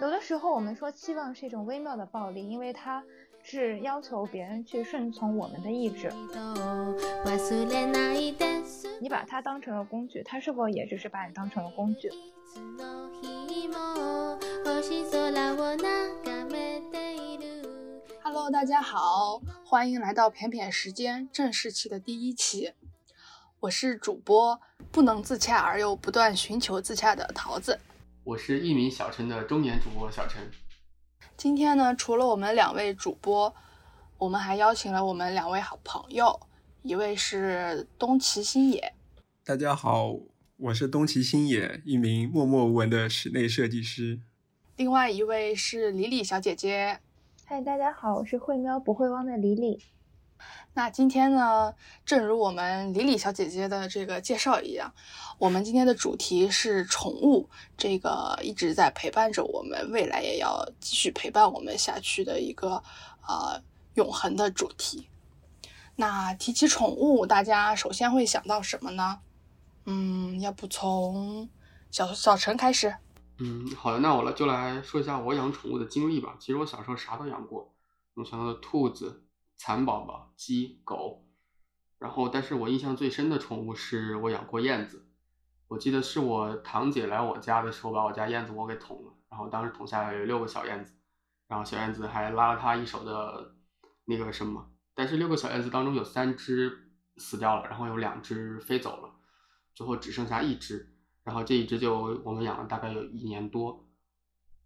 有的时候我们说期望是一种微妙的暴力，因为它是要求别人去顺从我们的意志。忘れないで你把它当成了工具，它是否也只是把你当成了工具？ Hello，大家好，欢迎来到片片时间正式期的第一期。我是主播不能自洽而又不断寻求自洽的桃子。我是一名小陈的中年主播小陈。今天呢，除了我们两位主播，我们还邀请了我们两位好朋友，一位是东齐新野，大家好，我是东齐新野，一名默默无闻的室内设计师。另外一位是李李小姐姐。嗨，大家好，我是会喵不会汪的李李。那今天呢，正如我们李李小姐姐的这个介绍一样，我们今天的主题是宠物，这个一直在陪伴着我们，未来也要继续陪伴我们下去的一个呃永恒的主题。那提起宠物，大家首先会想到什么呢？嗯，要不从小小陈开始？嗯，好的，那我来就来说一下我养宠物的经历吧。其实我小时候啥都养过，我想到的兔子、蚕宝宝、鸡、狗，然后但是我印象最深的宠物是我养过燕子。我记得是我堂姐来我家的时候，把我家燕子窝给捅了，然后当时捅下来有六个小燕子，然后小燕子还拉了她一手的那个什么，但是六个小燕子当中有三只死掉了，然后有两只飞走了，最后只剩下一只。然后这一只就我们养了大概有一年多，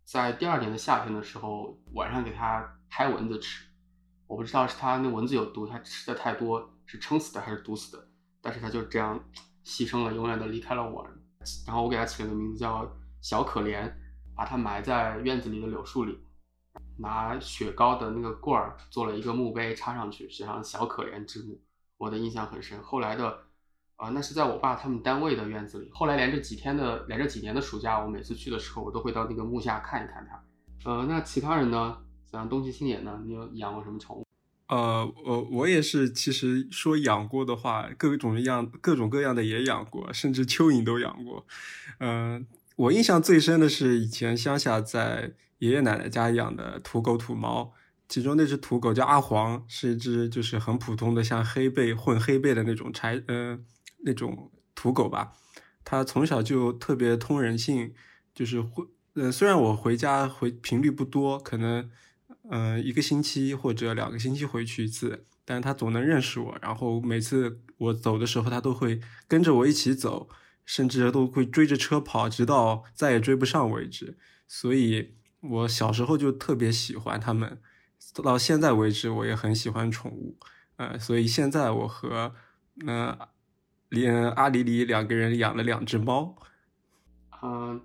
在第二年的夏天的时候，晚上给它拍蚊子吃，我不知道是它那蚊子有毒，它吃的太多是撑死的还是毒死的，但是它就这样牺牲了，永远的离开了我。然后我给它起了个名字叫小可怜，把它埋在院子里的柳树里，拿雪糕的那个棍儿做了一个墓碑插上去，写上小可怜之墓，我的印象很深。后来的。啊，那是在我爸他们单位的院子里。后来连着几天的，连着几年的暑假，我每次去的时候，我都会到那个木下看一看它。呃，那其他人呢？像东西青野呢？你有养过什么宠物？呃，我我也是，其实说养过的话，各种样、各种各样的也养过，甚至蚯蚓都养过。嗯、我印象最深的是以前乡下在爷爷奶奶家养的土狗、土猫，其中那只土狗叫阿黄，是一只就是很普通的像黑背混黑背的那种柴，嗯、那种土狗吧。它从小就特别通人性，就是会，呃，虽然我回家回频率不多，可能，呃，一个星期或者两个星期回去一次，但它总能认识我，然后每次我走的时候，它都会跟着我一起走，甚至都会追着车跑，直到再也追不上为止。所以我小时候就特别喜欢它们，到现在为止我也很喜欢宠物，呃，所以现在我和，呃，连阿里里两个人养了两只猫。呃，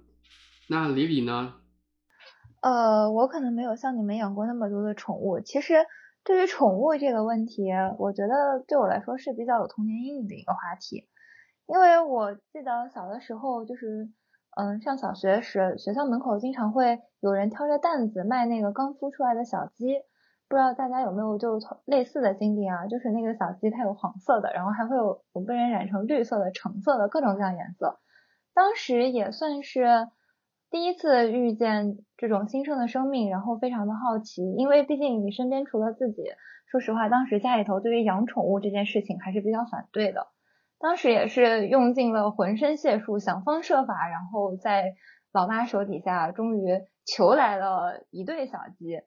那李李呢？呃，我可能没有像你们养过那么多的宠物。其实对于宠物这个问题，我觉得对我来说是比较有童年阴影的一个话题。因为我记得小的时候，就是嗯，上小学时，学校门口经常会有人挑着担子卖那个刚孵出来的小鸡。不知道大家有没有就类似的经历啊？就是那个小鸡它有黄色的，然后还会有有被人染成绿色的、橙色的各种各样颜色。当时也算是第一次遇见这种新生的生命，然后非常的好奇，因为毕竟你身边除了自己，说实话，当时家里头对于养宠物这件事情还是比较反对的。当时也是用尽了浑身解数，想方设法，然后在老妈手底下，终于求来了一对小鸡。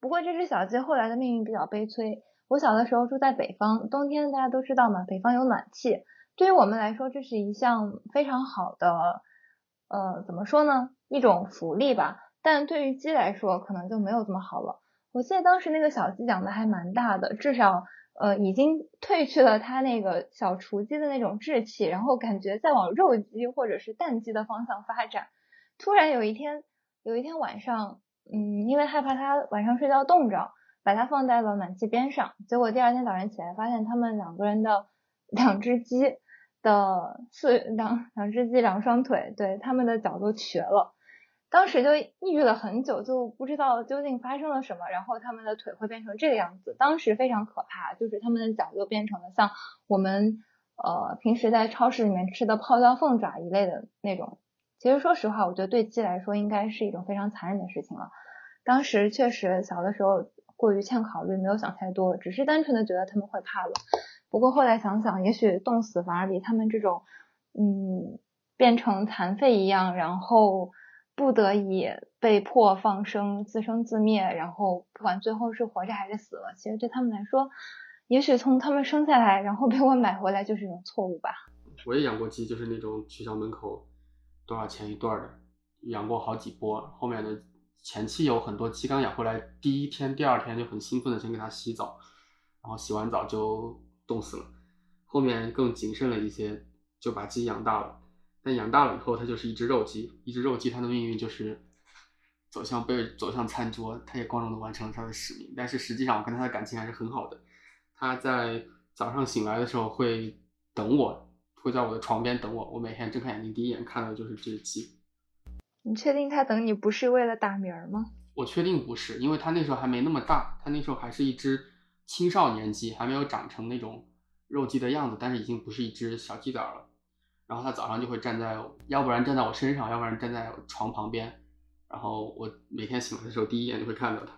不过这只小鸡后来的命运比较悲催。我小的时候住在北方，冬天大家都知道嘛，北方有暖气。对于我们来说，这是一项非常好的，呃，怎么说呢，一种福利吧。但对于鸡来说，可能就没有这么好了。我记得当时那个小鸡养的还蛮大的，至少呃已经褪去了它那个小雏鸡的那种稚气，然后感觉在往肉鸡或者是蛋鸡的方向发展。突然有一天，有一天晚上。嗯，因为害怕它晚上睡觉冻着，把它放在了暖气边上。结果第二天早上起来，发现他们两个人的两只鸡的四两两只鸡两双腿，对，他们的脚都瘸了。当时就抑郁了很久，就不知道究竟发生了什么，然后他们的腿会变成这个样子，当时非常可怕，就是他们的脚就变成了像我们呃平时在超市里面吃的泡椒凤爪一类的那种。其实说实话，我觉得对鸡来说应该是一种非常残忍的事情了。当时确实小的时候过于欠考虑，没有想太多，只是单纯的觉得他们会怕冷。不过后来想想，也许冻死反而比他们这种嗯变成残废一样，然后。不得已被迫放生，自生自灭，然后不管最后是活着还是死了，其实对他们来说，也许从他们生下来，然后被我买回来就是一种错误吧。我也养过鸡，就是那种学校门口多少钱一对的，养过好几波。后面的前期有很多鸡刚养回来，第一天、第二天就很兴奋的先给它洗澡，然后洗完澡就冻死了。后面更谨慎了一些，就把鸡养大了。但养大了以后，它就是一只肉鸡。一只肉鸡，它的命运就是走向被走向餐桌。它也光荣的完成了它的使命。但是实际上，我跟它的感情还是很好的。它在早上醒来的时候会等我，会在我的床边等我。我每天睁开眼睛第一眼看到的就是这只鸡。你确定它等你不是为了打鸣吗？我确定不是，因为它那时候还没那么大，它那时候还是一只青少年鸡，还没有长成那种肉鸡的样子，但是已经不是一只小鸡崽了。然后它早上就会站在，要不然站在我身上，要不然站在床旁边。然后我每天醒来的时候，第一眼就会看到它。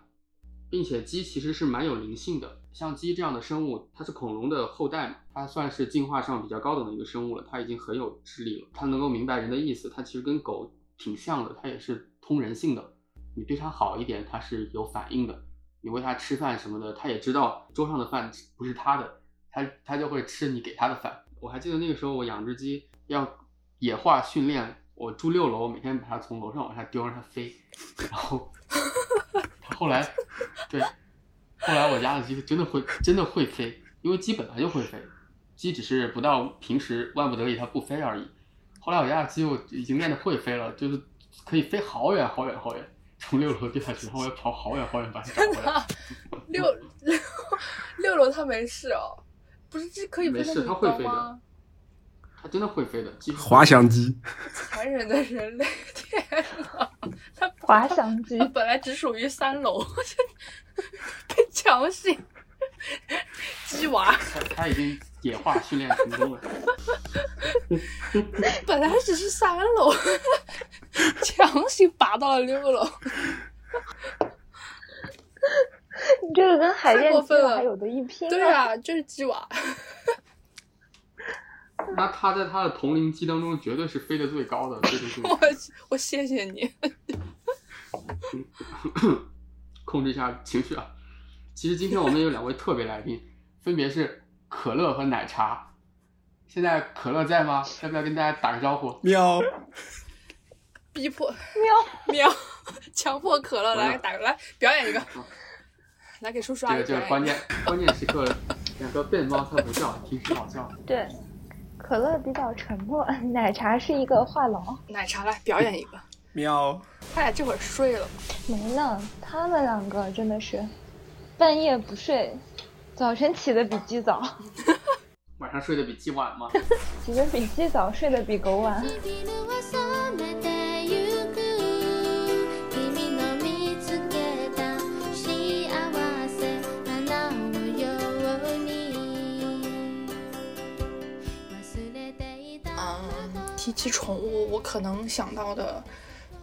并且鸡其实是蛮有灵性的，像鸡这样的生物，它是恐龙的后代嘛，它算是进化上比较高等的一个生物了。它已经很有智力了，它能够明白人的意思。它其实跟狗挺像的，它也是通人性的。你对它好一点，它是有反应的。你喂它吃饭什么的，它也知道桌上的饭不是它的，它它就会吃你给它的饭。我还记得那个时候我养只鸡。要野化训练，我住六楼，每天把它从楼上往下丢，让它飞。然后 它后来，对，后来我家的鸡真的会真的会飞，因为鸡本来就会飞，鸡只是不到平时万不得已它不飞而已。后来我家的鸡我已经练得会飞了，就是可以飞好远好远好远，从六楼掉下去，然后我要跑好远好远把它找回来。六六六楼它没事哦，不是鸡可以飞那么高吗？它真的会飞的，滑翔机。残忍的人类，天呐，它滑翔机本来只属于三楼，被强行鸡娃。它它已经野化训练成功了。本来只是三楼，强行拔到了六楼。你这个跟海淀鸡娃还有的一拼。对啊，就是鸡娃。那他在他的同龄期当中绝对是飞得最高的。我我谢谢你。控制一下情绪啊！其实今天我们有两位特别来宾，分别是可乐和奶茶。现在可乐在吗？要不要跟大家打个招呼？喵。逼迫喵喵，强迫可乐来打个来表演一个，来给叔叔阿姨这个关键关键时刻，两个笨猫它不叫，挺好笑。对。可乐比较沉默，奶茶是一个话痨。奶茶来表演一个，喵。他俩这会儿睡了没呢，他们两个真的是半夜不睡，早晨起的比鸡早。晚上睡得比鸡晚吗？起得比鸡早，睡得比狗晚。提起宠物，我可能想到的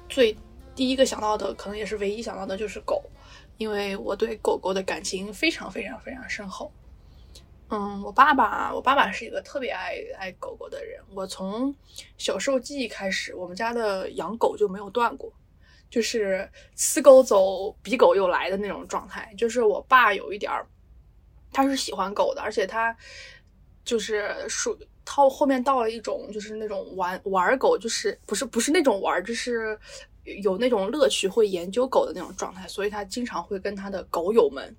最第一个想到的，可能也是唯一想到的就是狗，因为我对狗狗的感情非常非常非常深厚。嗯，我爸爸，我爸爸是一个特别爱爱狗狗的人。我从小时候记忆开始，我们家的养狗就没有断过，就是呲狗走，比狗又来的那种状态。就是我爸有一点儿，他是喜欢狗的，而且他就是属。到后面到了一种就是那种玩玩狗，就是不是不是那种玩，就是有那种乐趣，会研究狗的那种状态，所以他经常会跟他的狗友们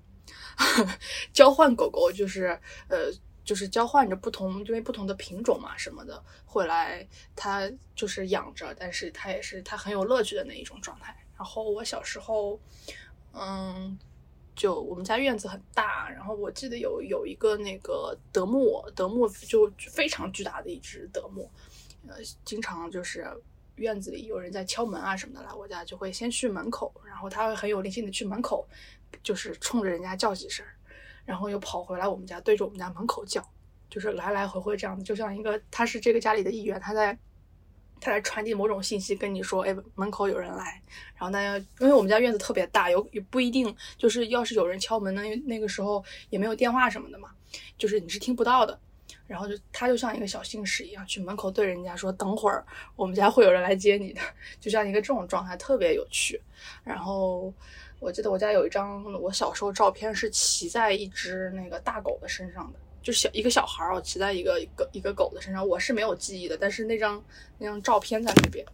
交换狗狗，就是呃就是交换着不同，因为不同的品种嘛什么的，会来他就是养着，但是他也是他很有乐趣的那一种状态。然后我小时候，嗯。就我们家院子很大，然后我记得有有一个那个德牧，德牧就非常巨大的一只德牧，呃，经常就是院子里有人在敲门啊什么的来我家，就会先去门口，然后他会很有灵性的去门口，就是冲着人家叫几声，然后又跑回来我们家，对着我们家门口叫，就是来来回回这样子，就像一个他是这个家里的一员，他在他来传递某种信息，跟你说，哎，门口有人来。然后大家因为我们家院子特别大，有也不一定就是要是有人敲门呢，那个时候也没有电话什么的嘛，就是你是听不到的。然后就他就像一个小信使一样，去门口对人家说：“等会儿我们家会有人来接你的。”就像一个这种状态，特别有趣。然后我记得我家有一张我小时候照片，是骑在一只那个大狗的身上的，就小一个小孩儿，我骑在一个一个一个狗的身上。我是没有记忆的，但是那张那张照片在那边，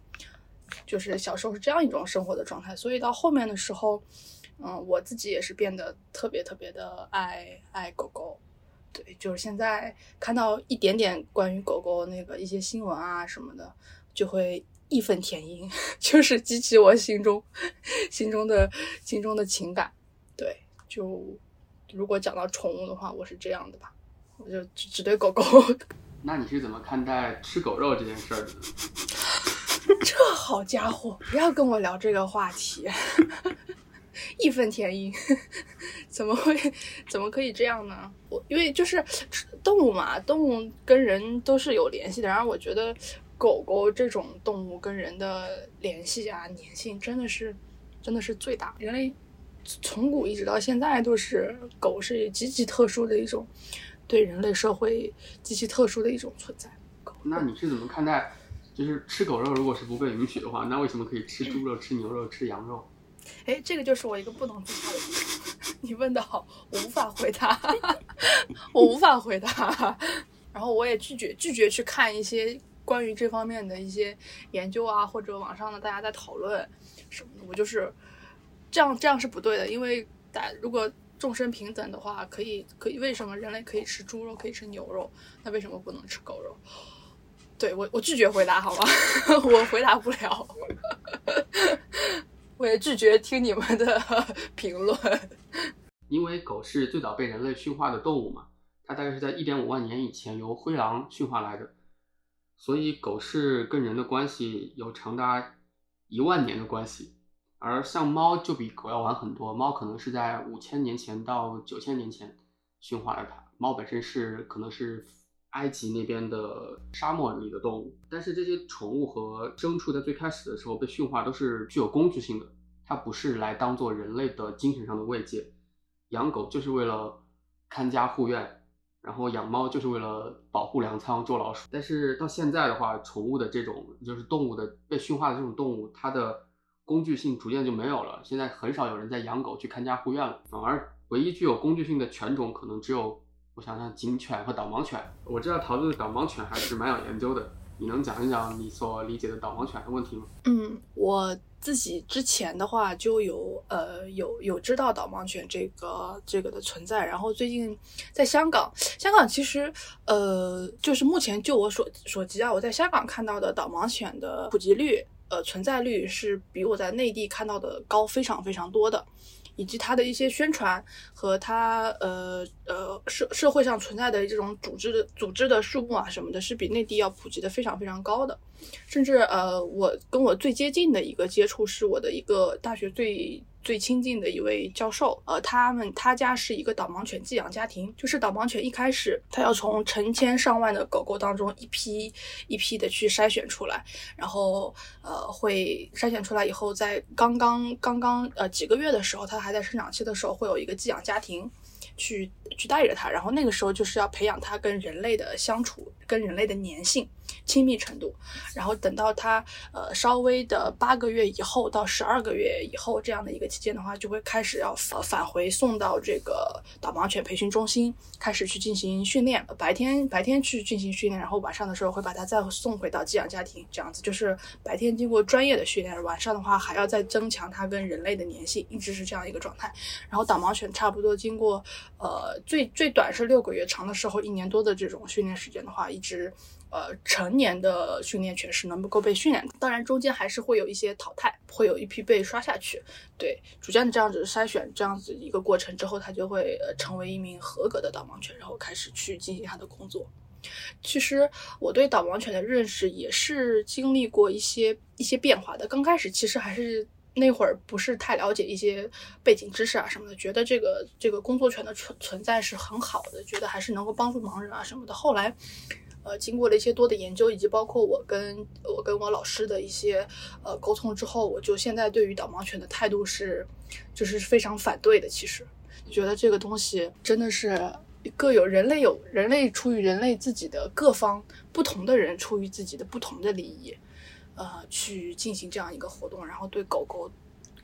就是小时候是这样一种生活的状态。所以到后面的时候，嗯，我自己也是变得特别特别的爱爱狗狗。对，就是现在看到一点点关于狗狗那个一些新闻啊什么的，就会义愤填膺，就是激起我心中心中的心中的情感。对，就如果讲到宠物的话，我是这样的吧，我就只只对狗狗。那你是怎么看待吃狗肉这件事儿的？这好家伙，不要跟我聊这个话题。义愤填膺，怎么会？怎么可以这样呢？我因为就是动物嘛，动物跟人都是有联系的。然后我觉得狗狗这种动物跟人的联系啊、粘性真的是真的是最大。人类从古一直到现在都是狗是极其特殊的一种，对人类社会极其特殊的一种存在。那你是怎么看待？就是吃狗肉，如果是不被允许的话，那为什么可以吃猪肉、吃牛肉、吃羊肉？哎，这个就是我一个不能自洽的地方。你问的好，我无法回答，我无法回答。然后我也拒绝拒绝去看一些关于这方面的一些研究啊，或者网上的大家在讨论什么的。我就是这样，这样是不对的。因为大如果众生平等的话，可以可以，为什么人类可以吃猪肉，可以吃牛肉，那为什么不能吃狗肉？对我，我拒绝回答，好吗？我回答不了。我也拒绝听你们的 评论。因为狗是最早被人类驯化的动物嘛，它大概是在一点五万年以前由灰狼驯化来的，所以狗是跟人的关系有长达一万年的关系。而像猫就比狗要晚很多，猫可能是在五千年前到九千年前驯化了它。猫本身是可能是埃及那边的沙漠里的动物，但是这些宠物和牲畜在最开始的时候被驯化都是具有工具性的，它不是来当做人类的精神上的慰藉。养狗就是为了看家护院，然后养猫就是为了保护粮仓、捉老鼠。但是到现在的话，宠物的这种就是动物的被驯化的这种动物，它的工具性逐渐就没有了。现在很少有人在养狗去看家护院了，反而唯一具有工具性的犬种可能只有我想想警犬和导盲犬。我知道桃子对导盲犬还是蛮有研究的，你能讲一讲你所理解的导盲犬的问题吗？嗯，我自己之前的话就有呃有有知道导盲犬这个这个的存在，然后最近在香港，香港其实呃就是目前就我所所及啊，我在香港看到的导盲犬的普及率呃存在率是比我在内地看到的高非常非常多的。以及它的一些宣传和它呃呃社社会上存在的这种组织的组织的数目啊什么的，是比内地要普及的非常非常高的。甚至呃，我跟我最接近的一个接触是我的一个大学最最亲近的一位教授，呃，他们他家是一个导盲犬寄养家庭，就是导盲犬一开始他要从成千上万的狗狗当中一批一批的去筛选出来，然后呃会筛选出来以后，在刚刚刚刚呃几个月的时候，它还在生长期的时候，会有一个寄养家庭。去去带着它，然后那个时候就是要培养它跟人类的相处，跟人类的粘性、亲密程度。然后等到它呃稍微的八个月以后到十二个月以后这样的一个期间的话，就会开始要返返回送到这个导盲犬培训中心，开始去进行训练。白天白天去进行训练，然后晚上的时候会把它再送回到寄养家庭，这样子就是白天经过专业的训练，晚上的话还要再增强它跟人类的粘性，一直是这样一个状态。然后导盲犬差不多经过。呃，最最短是六个月，长的时候一年多的这种训练时间的话，一直呃成年的训练犬是能够被训练。当然中间还是会有一些淘汰，会有一批被刷下去。对，逐渐的这样子筛选，这样子一个过程之后，它就会呃成为一名合格的导盲犬，然后开始去进行它的工作。其实我对导盲犬的认识也是经历过一些一些变化的。刚开始其实还是那会儿不是太了解一些背景知识啊什么的，觉得这个这个工作犬的存存在是很好的，觉得还是能够帮助盲人啊什么的。后来，呃，经过了一些多的研究，以及包括我跟我跟我老师的一些呃沟通之后，我就现在对于导盲犬的态度是就是非常反对的。其实觉得这个东西真的是。各有人类有人类出于人类自己的各方不同的人出于自己的不同的利益，呃，去进行这样一个活动，然后对狗狗，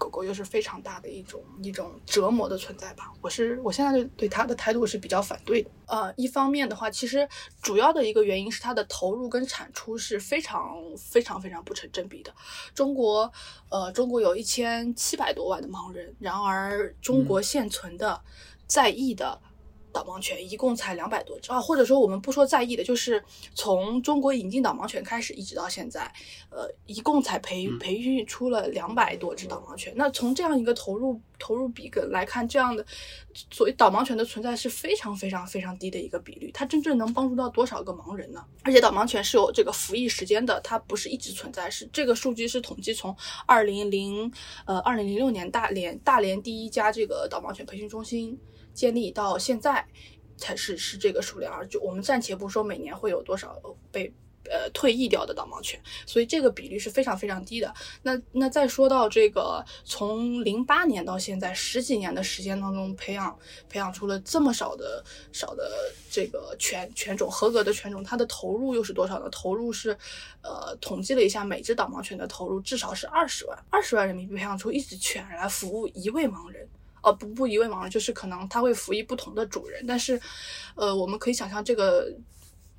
狗狗又是非常大的一种一种折磨的存在吧。我是我现在对对它的态度是比较反对的。呃，一方面的话，其实主要的一个原因是它的投入跟产出是非常非常非常不成正比的。中国，呃，中国有一千七百多万的盲人，然而中国现存的在役的。导盲犬一共才两百多只啊，或者说我们不说在意的，就是从中国引进导盲犬开始一直到现在，呃，一共才培培育出了两百多只导盲犬。那从这样一个投入投入比跟来看，这样的所谓导盲犬的存在是非常非常非常低的一个比率。它真正能帮助到多少个盲人呢？而且导盲犬是有这个服役时间的，它不是一直存在。是这个数据是统计从二零零呃二零零六年大连大连第一家这个导盲犬培训中心。建立到现在才是是这个数量，就我们暂且不说每年会有多少被呃退役掉的导盲犬，所以这个比率是非常非常低的。那那再说到这个，从零八年到现在十几年的时间当中，培养培养出了这么少的少的这个犬犬种合格的犬种，它的投入又是多少呢？投入是呃统计了一下，每只导盲犬的投入至少是二十万，二十万人民币培养出一只犬来服务一位盲人。呃，不不一位盲人，就是可能它会服役不同的主人，但是，呃，我们可以想象这个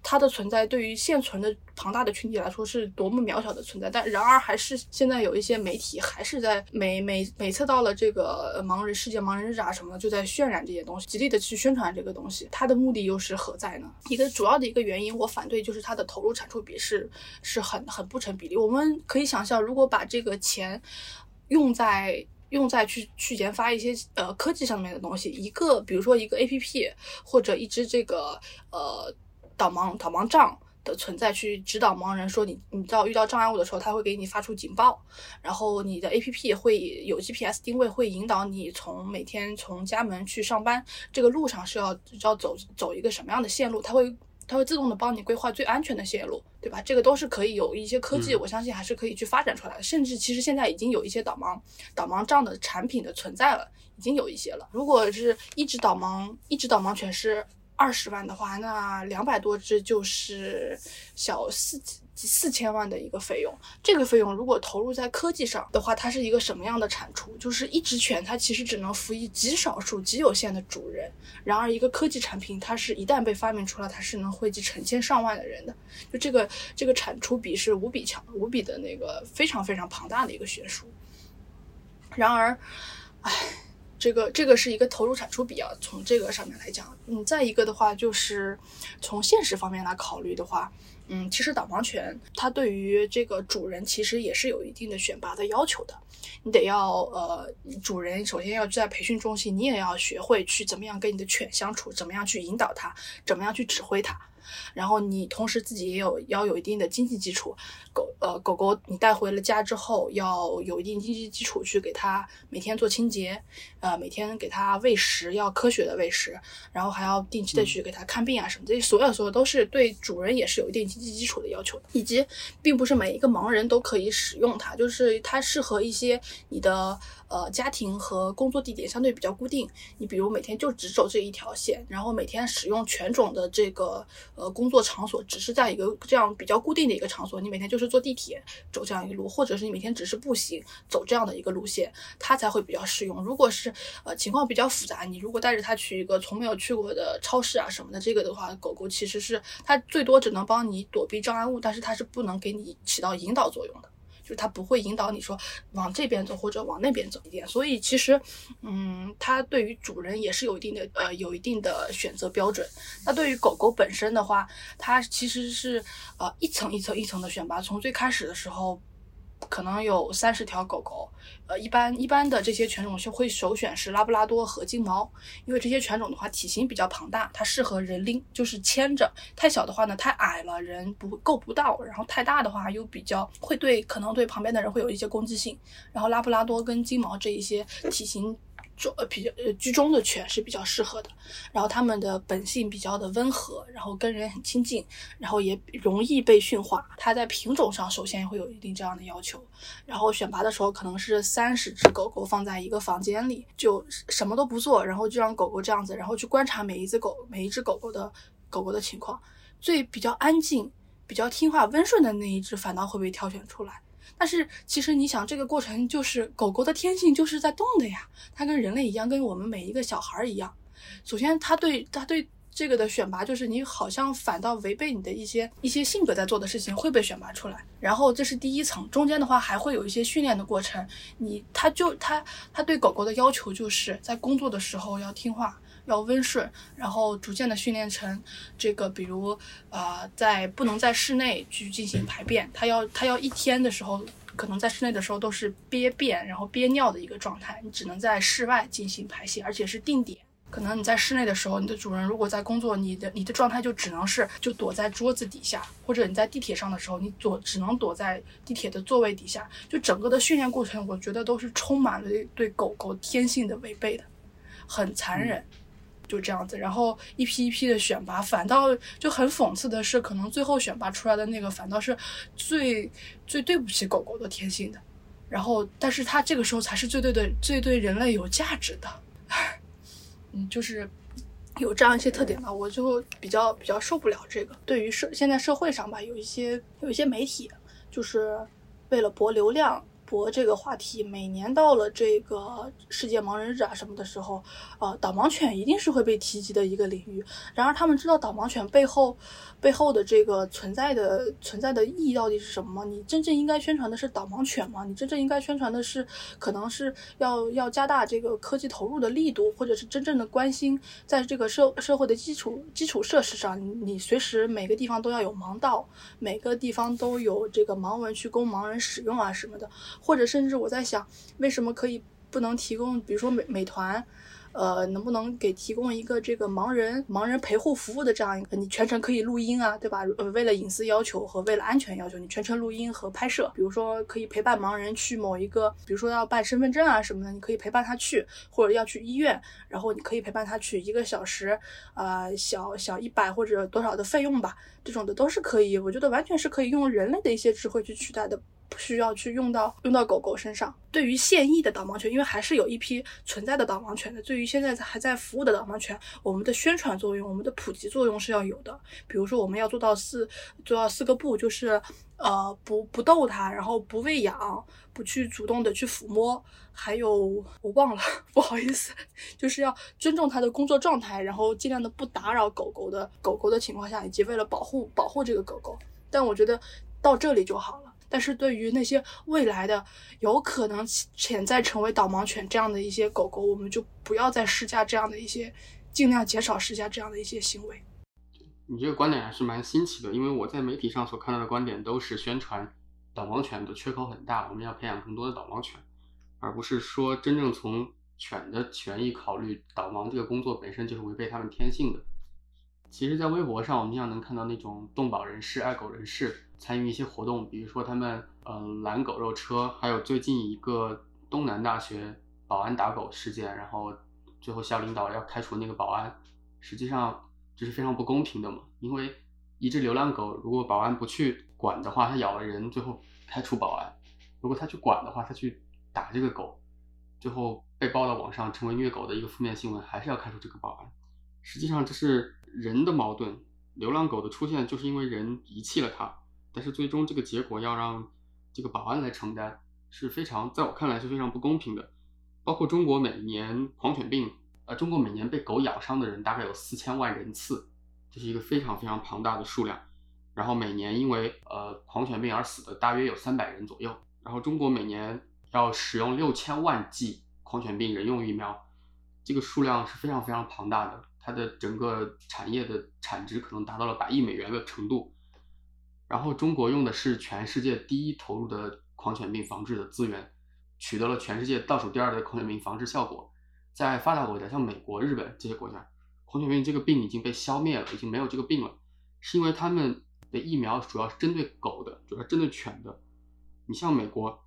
它的存在对于现存的庞大的群体来说是多么渺小的存在。但然而，还是现在有一些媒体还是在每每每次到了这个盲人世界盲人日啊什么的，就在渲染这些东西，极力的去宣传这个东西。它的目的又是何在呢？一个主要的一个原因，我反对就是它的投入产出比是是很很不成比例。我们可以想象，如果把这个钱用在用在去去研发一些呃科技上面的东西，一个比如说一个 A P P 或者一支这个呃导盲导盲杖的存在，去指导盲人说你你到遇到障碍物的时候，它会给你发出警报，然后你的 A P P 会有 G P S 定位，会引导你从每天从家门去上班这个路上是要要走走一个什么样的线路，它会。它会自动的帮你规划最安全的线路，对吧？这个都是可以有一些科技，我相信还是可以去发展出来的。甚至其实现在已经有一些导盲导盲杖的产品的存在了，已经有一些了。如果是一只导盲一只导盲犬是二十万的话，那两百多只就是小四。四千万的一个费用，这个费用如果投入在科技上的话，它是一个什么样的产出？就是一只犬，它其实只能服役极少数、极有限的主人。然而，一个科技产品，它是一旦被发明出来，它是能惠及成千上万的人的。就这个这个产出比是无比强、无比的那个非常非常庞大的一个学术。然而，唉，这个这个是一个投入产出比啊，从这个上面来讲，嗯，再一个的话，就是从现实方面来考虑的话。嗯，其实导盲犬它对于这个主人其实也是有一定的选拔的要求的，你得要呃，主人首先要在培训中心，你也要学会去怎么样跟你的犬相处，怎么样去引导它，怎么样去指挥它。然后你同时自己也有要有一定的经济基础，狗呃狗狗你带回了家之后，要有一定经济基础去给它每天做清洁，呃每天给它喂食，要科学的喂食，然后还要定期的去给它看病啊什么，这些所有所有都是对主人也是有一定经济基础的要求的，以及并不是每一个盲人都可以使用它，就是它适合一些你的。呃，家庭和工作地点相对比较固定，你比如每天就只走这一条线，然后每天使用犬种的这个呃工作场所，只是在一个这样比较固定的一个场所，你每天就是坐地铁走这样一个路，或者是你每天只是步行走这样的一个路线，它才会比较适用。如果是呃情况比较复杂，你如果带着它去一个从没有去过的超市啊什么的，这个的话，狗狗其实是它最多只能帮你躲避障碍物，但是它是不能给你起到引导作用的。就它不会引导你说往这边走或者往那边走一点，所以其实，嗯，它对于主人也是有一定的呃有一定的选择标准。那对于狗狗本身的话，它其实是呃一层一层一层的选拔，从最开始的时候。可能有三十条狗狗，呃，一般一般的这些犬种是会首选是拉布拉多和金毛，因为这些犬种的话体型比较庞大，它适合人拎，就是牵着。太小的话呢，太矮了，人不够不到；然后太大的话又比较会对可能对旁边的人会有一些攻击性。然后拉布拉多跟金毛这一些体型。中呃比较呃居中的犬是比较适合的，然后它们的本性比较的温和，然后跟人很亲近，然后也容易被驯化。它在品种上首先会有一定这样的要求，然后选拔的时候可能是三十只狗狗放在一个房间里，就什么都不做，然后就让狗狗这样子，然后去观察每一只狗每一只狗狗的狗狗的情况，最比较安静、比较听话、温顺的那一只反倒会被挑选出来。但是其实你想，这个过程就是狗狗的天性就是在动的呀，它跟人类一样，跟我们每一个小孩一样。首先，它对它对这个的选拔，就是你好像反倒违背你的一些一些性格在做的事情会被选拔出来。然后这是第一层，中间的话还会有一些训练的过程。你它就它它对狗狗的要求就是在工作的时候要听话。要温顺，然后逐渐的训练成这个，比如，呃，在不能在室内去进行排便，它要它要一天的时候，可能在室内的时候都是憋便，然后憋尿的一个状态，你只能在室外进行排泄，而且是定点。可能你在室内的时候，你的主人如果在工作，你的你的状态就只能是就躲在桌子底下，或者你在地铁上的时候，你躲只能躲在地铁的座位底下。就整个的训练过程，我觉得都是充满了对狗狗天性的违背的，很残忍。就这样子，然后一批一批的选拔，反倒就很讽刺的是，可能最后选拔出来的那个，反倒是最最对不起狗狗的天性的。然后，但是他这个时候才是最对的、最对人类有价值的。嗯，就是有这样一些特点吧，我就比较比较受不了这个。对于社现在社会上吧，有一些有一些媒体，就是为了博流量。博这个话题，每年到了这个世界盲人日啊什么的时候，呃，导盲犬一定是会被提及的一个领域。然而，他们知道导盲犬背后背后的这个存在的存在的意义到底是什么吗？你真正应该宣传的是导盲犬吗？你真正应该宣传的是，可能是要要加大这个科技投入的力度，或者是真正的关心，在这个社社会的基础基础设施上，你随时每个地方都要有盲道，每个地方都有这个盲文去供盲人使用啊什么的。或者甚至我在想，为什么可以不能提供，比如说美美团。呃，能不能给提供一个这个盲人盲人陪护服务的这样一个，你全程可以录音啊，对吧？呃，为了隐私要求和为了安全要求，你全程录音和拍摄。比如说，可以陪伴盲人去某一个，比如说要办身份证啊什么的，你可以陪伴他去，或者要去医院，然后你可以陪伴他去一个小时，呃，小小一百或者多少的费用吧，这种的都是可以，我觉得完全是可以用人类的一些智慧去取代的。不需要去用到用到狗狗身上。对于现役的导盲犬，因为还是有一批存在的导盲犬的。对于现在还在服务的导盲犬，我们的宣传作用、我们的普及作用是要有的。比如说，我们要做到四做到四个不，就是呃不不逗它，然后不喂养，不去主动的去抚摸，还有我忘了，不好意思，就是要尊重它的工作状态，然后尽量的不打扰狗狗的狗狗的情况下，以及为了保护保护这个狗狗。但我觉得到这里就好了。但是对于那些未来的有可能潜在成为导盲犬这样的一些狗狗，我们就不要再施加这样的一些，尽量减少施加这样的一些行为。你这个观点还是蛮新奇的，因为我在媒体上所看到的观点都是宣传导盲犬的缺口很大，我们要培养更多的导盲犬，而不是说真正从犬的权益考虑，导盲这个工作本身就是违背他们天性的。其实，在微博上，我们经常能看到那种动保人士、爱狗人士参与一些活动，比如说他们呃拦狗肉车，还有最近一个东南大学保安打狗事件，然后最后校领导要开除那个保安，实际上这是非常不公平的嘛。因为一只流浪狗，如果保安不去管的话，它咬了人，最后开除保安；如果他去管的话，他去打这个狗，最后被报到网上成为虐狗的一个负面新闻，还是要开除这个保安。实际上这是。人的矛盾，流浪狗的出现就是因为人遗弃了它，但是最终这个结果要让这个保安来承担，是非常在我看来是非常不公平的。包括中国每年狂犬病，呃，中国每年被狗咬伤的人大概有四千万人次，这是一个非常非常庞大的数量。然后每年因为呃狂犬病而死的大约有三百人左右。然后中国每年要使用六千万剂狂犬病人用疫苗，这个数量是非常非常庞大的。它的整个产业的产值可能达到了百亿美元的程度，然后中国用的是全世界第一投入的狂犬病防治的资源，取得了全世界倒数第二的狂犬病防治效果。在发达国家，像美国、日本这些国家，狂犬病这个病已经被消灭了，已经没有这个病了，是因为他们的疫苗主要是针对狗的，主要针对犬的。你像美国，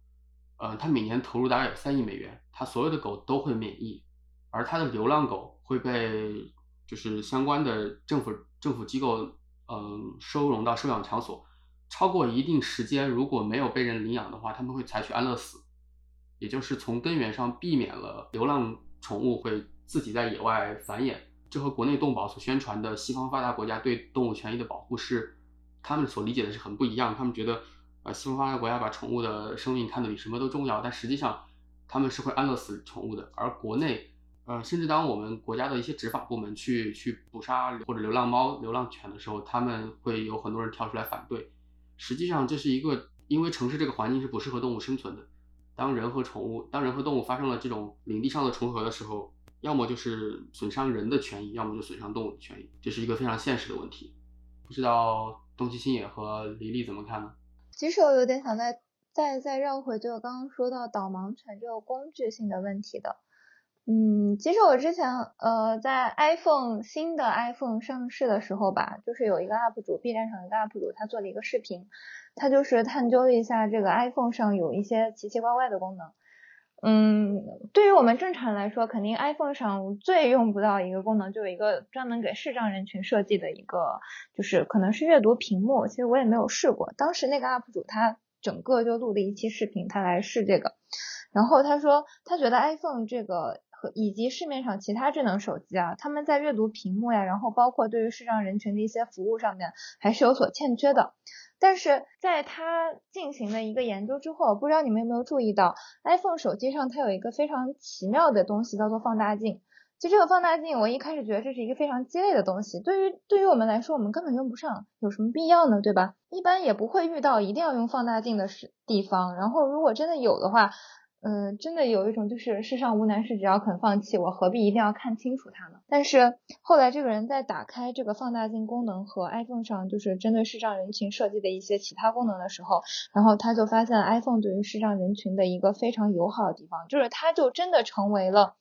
呃，它每年投入大概有三亿美元，它所有的狗都会免疫，而它的流浪狗会被就是相关的政府政府机构，嗯，收容到收养场所，超过一定时间如果没有被人领养的话，他们会采取安乐死，也就是从根源上避免了流浪宠物会自己在野外繁衍。这和国内动保所宣传的西方发达国家对动物权益的保护是，他们所理解的是很不一样。他们觉得，呃，西方发达国家把宠物的生命看得比什么都重要，但实际上他们是会安乐死宠物的。而国内，呃，甚至当我们国家的一些执法部门去去捕杀或者流浪猫、流浪犬的时候，他们会有很多人跳出来反对。实际上，这是一个因为城市这个环境是不适合动物生存的。当人和宠物、当人和动物发生了这种领地上的重合的时候，要么就是损伤人的权益，要么就损伤动物的权益，这是一个非常现实的问题。不知道东西星野和黎黎怎么看呢？其实我有点想再再再绕回，就刚刚说到导盲犬这个工具性的问题的。嗯，其实我之前呃在 iPhone 新的 iPhone 上市的时候吧，就是有一个 UP 主，B 站上的一个 UP 主，他做了一个视频，他就是探究了一下这个 iPhone 上有一些奇奇怪怪的功能。嗯，对于我们正常人来说，肯定 iPhone 上最用不到一个功能，就有一个专门给视障人群设计的一个，就是可能是阅读屏幕。其实我也没有试过，当时那个 UP 主他整个就录了一期视频，他来试这个，然后他说他觉得 iPhone 这个以及市面上其他智能手机啊，他们在阅读屏幕呀，然后包括对于视障人群的一些服务上面还是有所欠缺的。但是在他进行了一个研究之后，不知道你们有没有注意到，iPhone 手机上它有一个非常奇妙的东西，叫做放大镜。其实这个放大镜，我一开始觉得这是一个非常鸡肋的东西，对于对于我们来说，我们根本用不上，有什么必要呢？对吧？一般也不会遇到一定要用放大镜的时地方。然后如果真的有的话，嗯，真的有一种就是世上无难事，只要肯放弃，我何必一定要看清楚它呢？但是后来这个人在打开这个放大镜功能和 iPhone 上就是针对视障人群设计的一些其他功能的时候，然后他就发现 iPhone 对于视障人群的一个非常友好的地方，就是它就真的成为了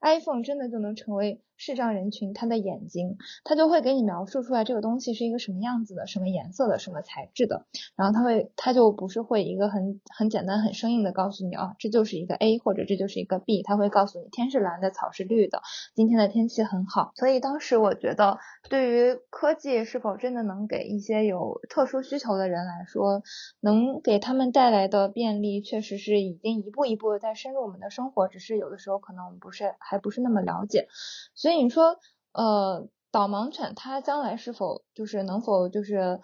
iPhone 真的就能成为视障人群他的眼睛，他就会给你描述出来这个东西是一个什么样子的，什么颜色的，什么材质的，然后他会他就不是会一个很很简单很生硬的告诉你啊，这就是一个 A 或者这就是一个 B，他会告诉你天是蓝的，草是绿的，今天的天气很好，所以当时我觉得对于科技是否真的能给一些有特殊需求的人来说，能给他们带来的便利，确实是已经一步一步的在深入我们的生活，只是有的时候可能我们不是还不是那么了解，所以所以你说，呃，导盲犬它将来是否就是能否就是，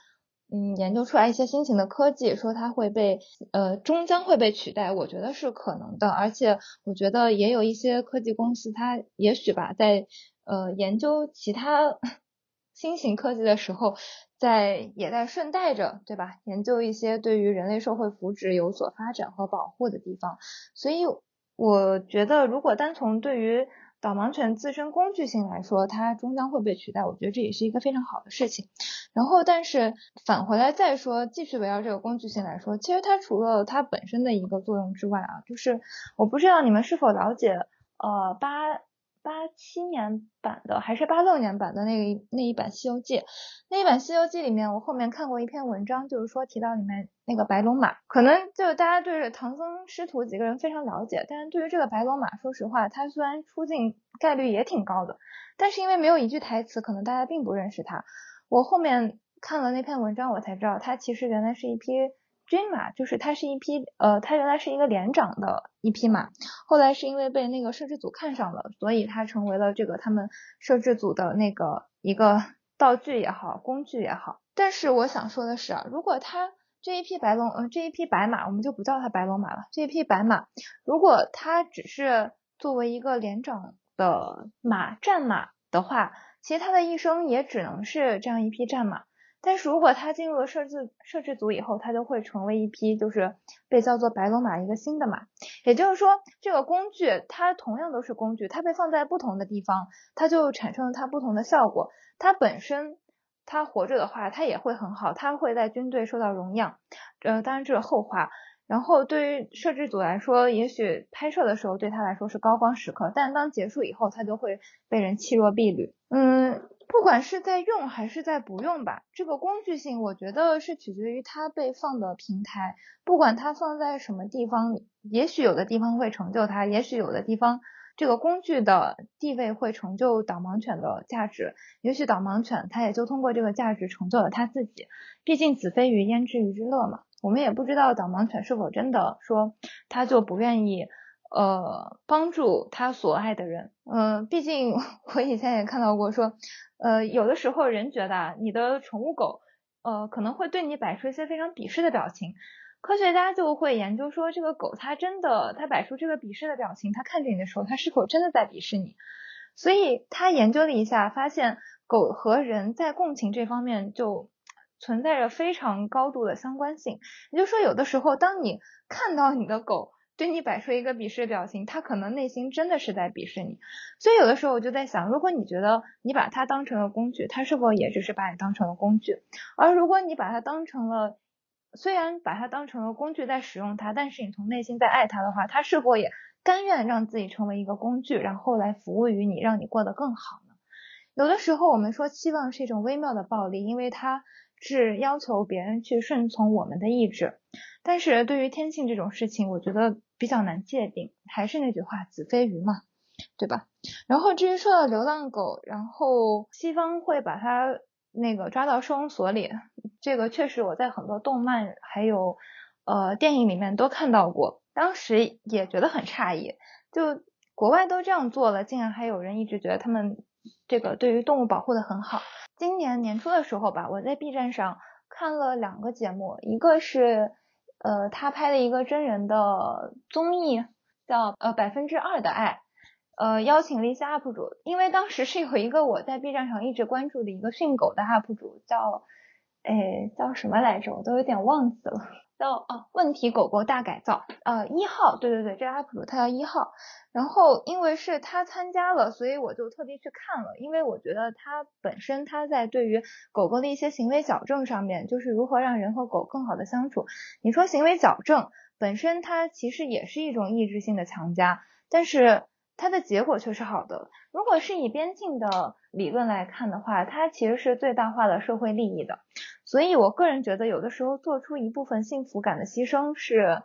嗯，研究出来一些新型的科技，说它会被呃终将会被取代，我觉得是可能的，而且我觉得也有一些科技公司，它也许吧，在呃研究其他 新型科技的时候，在也在顺带着，对吧？研究一些对于人类社会福祉有所发展和保护的地方，所以我觉得，如果单从对于导盲犬自身工具性来说，它终将会被取代，我觉得这也是一个非常好的事情。然后，但是返回来再说，继续围绕这个工具性来说，其实它除了它本身的一个作用之外啊，就是我不知道你们是否了解，呃，八八七年版的还是八六年版的那个那一版《西游记》，那一版《西游记》里面，我后面看过一篇文章，就是说提到里面那个白龙马，可能就大家对唐僧师徒几个人非常了解，但是对于这个白龙马，说实话，他虽然出镜概率也挺高的，但是因为没有一句台词，可能大家并不认识他。我后面看了那篇文章，我才知道，它其实原来是一匹军马，就是它是一匹呃，它原来是一个连长的一匹马，后来是因为被那个摄制组看上了，所以它成为了这个他们摄制组的那个一个道具也好，工具也好。但是我想说的是啊，如果他这一匹白龙，呃，这一匹白马，我们就不叫它白龙马了，这一匹白马，如果它只是作为一个连长的马战马的话，其实他的一生也只能是这样一匹战马。但是如果他进入了摄制摄制组以后，他就会成为一匹就是被叫做白龙马一个新的马。也就是说，这个工具它同样都是工具，它被放在不同的地方，它就产生了它不同的效果。它本身它活着的话，它也会很好，它会在军队受到荣耀。呃，当然这是后话。然后对于摄制组来说，也许拍摄的时候对他来说是高光时刻，但当结束以后，他就会被人弃若敝履。嗯，不管是在用还是在不用吧，这个工具性我觉得是取决于它被放的平台，不管它放在什么地方，也许有的地方会成就它，也许有的地方这个工具的地位会成就导盲犬的价值，也许导盲犬它也就通过这个价值成就了它自己。毕竟子非鱼焉知鱼之乐嘛。我们也不知道导盲犬是否真的说他就不愿意呃帮助他所爱的人，嗯，毕竟 我以前也看到过说，呃，有的时候人觉得你的宠物狗呃可能会对你摆出一些非常鄙视的表情，科学家就会研究说这个狗它真的它摆出这个鄙视的表情，它看着你的时候它是否真的在鄙视你，所以他研究了一下，发现狗和人在共情这方面就。存在着非常高度的相关性，也就是说，有的时候，当你看到你的狗对你摆出一个鄙视表情，他可能内心真的是在鄙视你。所以，有的时候我就在想，如果你觉得你把它当成了工具，它是否也只是把你当成了工具？而如果你把它当成了，虽然把它当成了工具在使用它，但是你从内心在爱它的话，它是否也甘愿让自己成为一个工具，然后来服务于你，让你过得更好呢？有的时候，我们说期望是一种微妙的暴力，因为它。是要求别人去顺从我们的意志，但是对于天性这种事情，我觉得比较难界定。还是那句话，子非鱼嘛，对吧？然后至于说到流浪狗，然后西方会把它那个抓到收容所里，这个确实我在很多动漫还有呃电影里面都看到过，当时也觉得很诧异，就国外都这样做了，竟然还有人一直觉得他们这个对于动物保护的很好。今年年初的时候吧，我在 B 站上看了两个节目，一个是呃他拍的一个真人的综艺，叫呃百分之二的爱，呃邀请了一些 UP 主，因为当时是有一个我在 B 站上一直关注的一个训狗的 UP 主，叫哎叫什么来着，我都有点忘记了。叫哦，问题狗狗大改造，呃，一号，对对对，这个 UP 主他叫一号，然后因为是他参加了，所以我就特地去看了，因为我觉得他本身他在对于狗狗的一些行为矫正上面，就是如何让人和狗更好的相处。你说行为矫正本身它其实也是一种抑制性的强加，但是它的结果却是好的。如果是以边境的理论来看的话，它其实是最大化了社会利益的。所以，我个人觉得，有的时候做出一部分幸福感的牺牲，是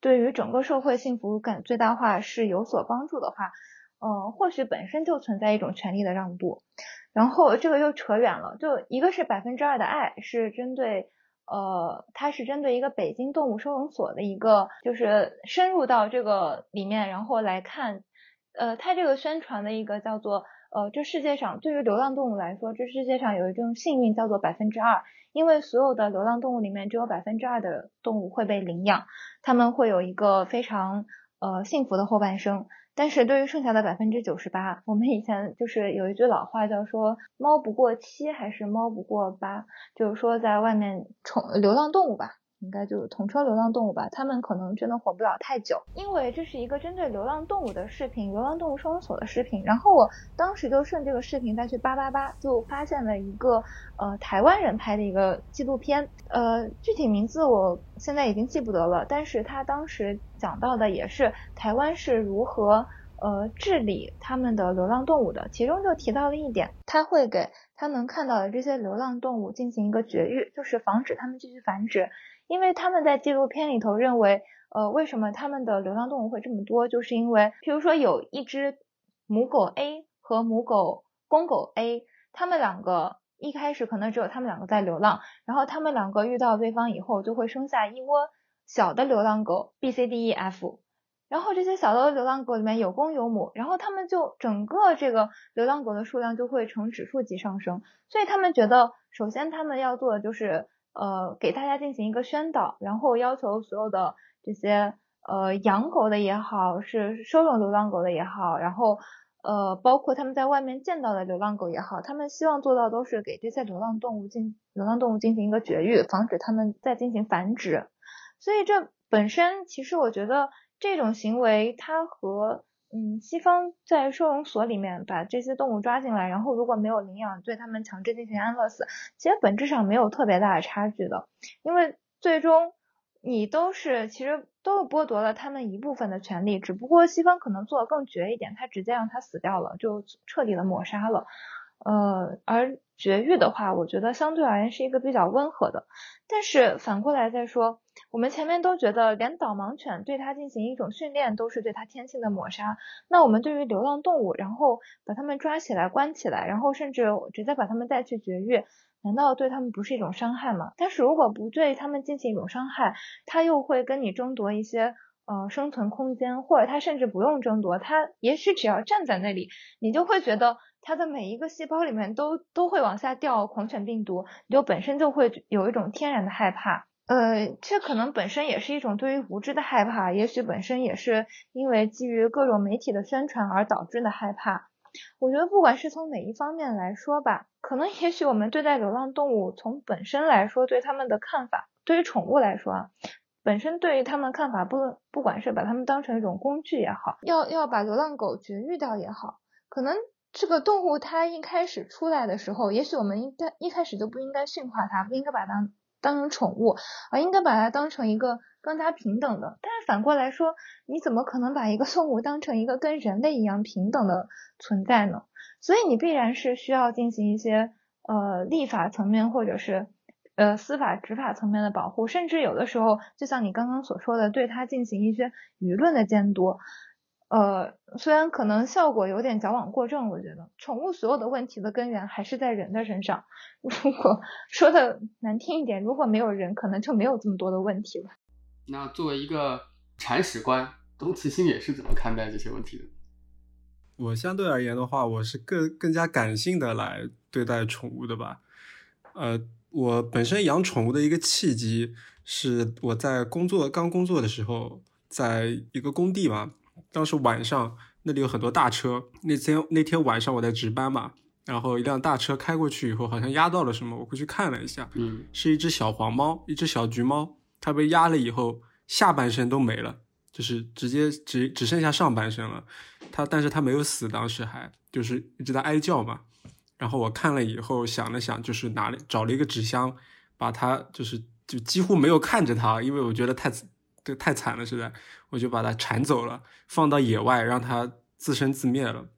对于整个社会幸福感最大化是有所帮助的话，嗯，或许本身就存在一种权利的让步。然后这个又扯远了，就一个是百分之二的爱，是针对，呃，它是针对一个北京动物收容所的一个，就是深入到这个里面，然后来看，呃，它这个宣传的一个叫做，呃，这世界上对于流浪动物来说，这世界上有一种幸运叫做百分之二。因为所有的流浪动物里面，只有百分之二的动物会被领养，他们会有一个非常呃幸福的后半生。但是对于剩下的百分之九十八，我们以前就是有一句老话叫说“猫不过七”还是“猫不过八”，就是说在外面宠流浪动物吧。应该就是统称流浪动物吧，他们可能真的活不了太久，因为这是一个针对流浪动物的视频，流浪动物收容所的视频。然后我当时就顺这个视频再去扒扒扒，就发现了一个呃台湾人拍的一个纪录片，呃具体名字我现在已经记不得了，但是他当时讲到的也是台湾是如何呃治理他们的流浪动物的，其中就提到了一点，他会给他能看到的这些流浪动物进行一个绝育，就是防止它们继续繁殖。因为他们在纪录片里头认为，呃，为什么他们的流浪动物会这么多？就是因为，譬如说有一只母狗 A 和母狗公狗 A，他们两个一开始可能只有他们两个在流浪，然后他们两个遇到对方以后，就会生下一窝小的流浪狗 B、C、D、E、F，然后这些小的流浪狗里面有公有母，然后他们就整个这个流浪狗的数量就会呈指数级上升，所以他们觉得，首先他们要做的就是。呃，给大家进行一个宣导，然后要求所有的这些呃养狗的也好，是收容流浪狗的也好，然后呃包括他们在外面见到的流浪狗也好，他们希望做到都是给这些流浪动物进流浪动物进行一个绝育，防止它们再进行繁殖。所以这本身其实我觉得这种行为它和。嗯，西方在收容所里面把这些动物抓进来，然后如果没有领养，对他们强制进行安乐死，其实本质上没有特别大的差距的，因为最终你都是其实都剥夺了他们一部分的权利，只不过西方可能做的更绝一点，他直接让他死掉了，就彻底的抹杀了。呃，而绝育的话，我觉得相对而言是一个比较温和的。但是反过来再说，我们前面都觉得连导盲犬对它进行一种训练都是对它天性的抹杀，那我们对于流浪动物，然后把它们抓起来关起来，然后甚至直接把它们带去绝育，难道对它们不是一种伤害吗？但是如果不对它们进行一种伤害，它又会跟你争夺一些呃生存空间，或者它甚至不用争夺，它也许只要站在那里，你就会觉得。它的每一个细胞里面都都会往下掉狂犬病毒，你就本身就会有一种天然的害怕，呃，这可能本身也是一种对于无知的害怕，也许本身也是因为基于各种媒体的宣传而导致的害怕。我觉得不管是从哪一方面来说吧，可能也许我们对待流浪动物从本身来说对他们的看法，对于宠物来说啊，本身对于他们看法不不管是把它们当成一种工具也好，要要把流浪狗绝育掉也好，可能。这个动物它一开始出来的时候，也许我们应该一开始就不应该驯化它，不应该把它当成宠物，而应该把它当成一个更加平等的。但是反过来说，你怎么可能把一个动物当成一个跟人类一样平等的存在呢？所以你必然是需要进行一些呃立法层面或者是呃司法执法层面的保护，甚至有的时候，就像你刚刚所说的，对它进行一些舆论的监督。呃，虽然可能效果有点矫枉过正，我觉得宠物所有的问题的根源还是在人的身上。如果说的难听一点，如果没有人，可能就没有这么多的问题了。那作为一个铲屎官，董慈欣也是怎么看待这些问题的？我相对而言的话，我是更更加感性的来对待宠物的吧。呃，我本身养宠物的一个契机是我在工作刚工作的时候，在一个工地嘛。当时晚上那里有很多大车，那天那天晚上我在值班嘛，然后一辆大车开过去以后，好像压到了什么，我过去看了一下，嗯，是一只小黄猫，一只小橘猫，它被压了以后下半身都没了，就是直接只只剩下上半身了，它但是它没有死，当时还就是一直在哀叫嘛，然后我看了以后想了想，就是拿了找了一个纸箱，把它就是就几乎没有看着它，因为我觉得太。这太惨了，实在，我就把它铲走了，放到野外，让它自生自灭了。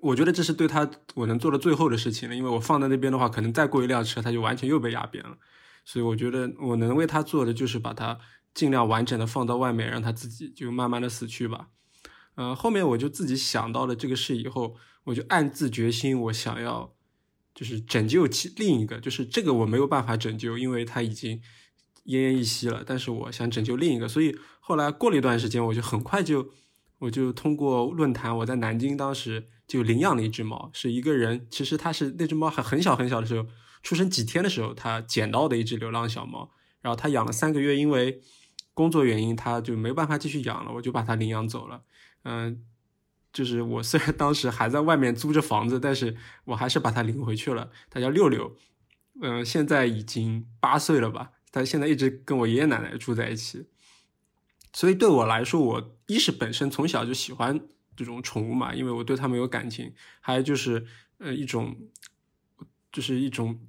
我觉得这是对它我能做的最后的事情了，因为我放在那边的话，可能再过一辆车，它就完全又被压扁了。所以我觉得我能为它做的就是把它尽量完整的放到外面，让它自己就慢慢的死去吧。嗯，后面我就自己想到了这个事以后，我就暗自决心，我想要就是拯救其另一个，就是这个我没有办法拯救，因为它已经。奄奄一息了，但是我想拯救另一个，所以后来过了一段时间，我就很快就，我就通过论坛，我在南京当时就领养了一只猫，是一个人，其实他是那只猫还很小很小的时候，出生几天的时候，他捡到的一只流浪小猫，然后他养了三个月，因为工作原因，他就没办法继续养了，我就把它领养走了。嗯，就是我虽然当时还在外面租着房子，但是我还是把它领回去了。它叫六六，嗯，现在已经八岁了吧。他现在一直跟我爷爷奶奶住在一起，所以对我来说，我一是本身从小就喜欢这种宠物嘛，因为我对它们有感情；还有就是，呃，一种，就是一种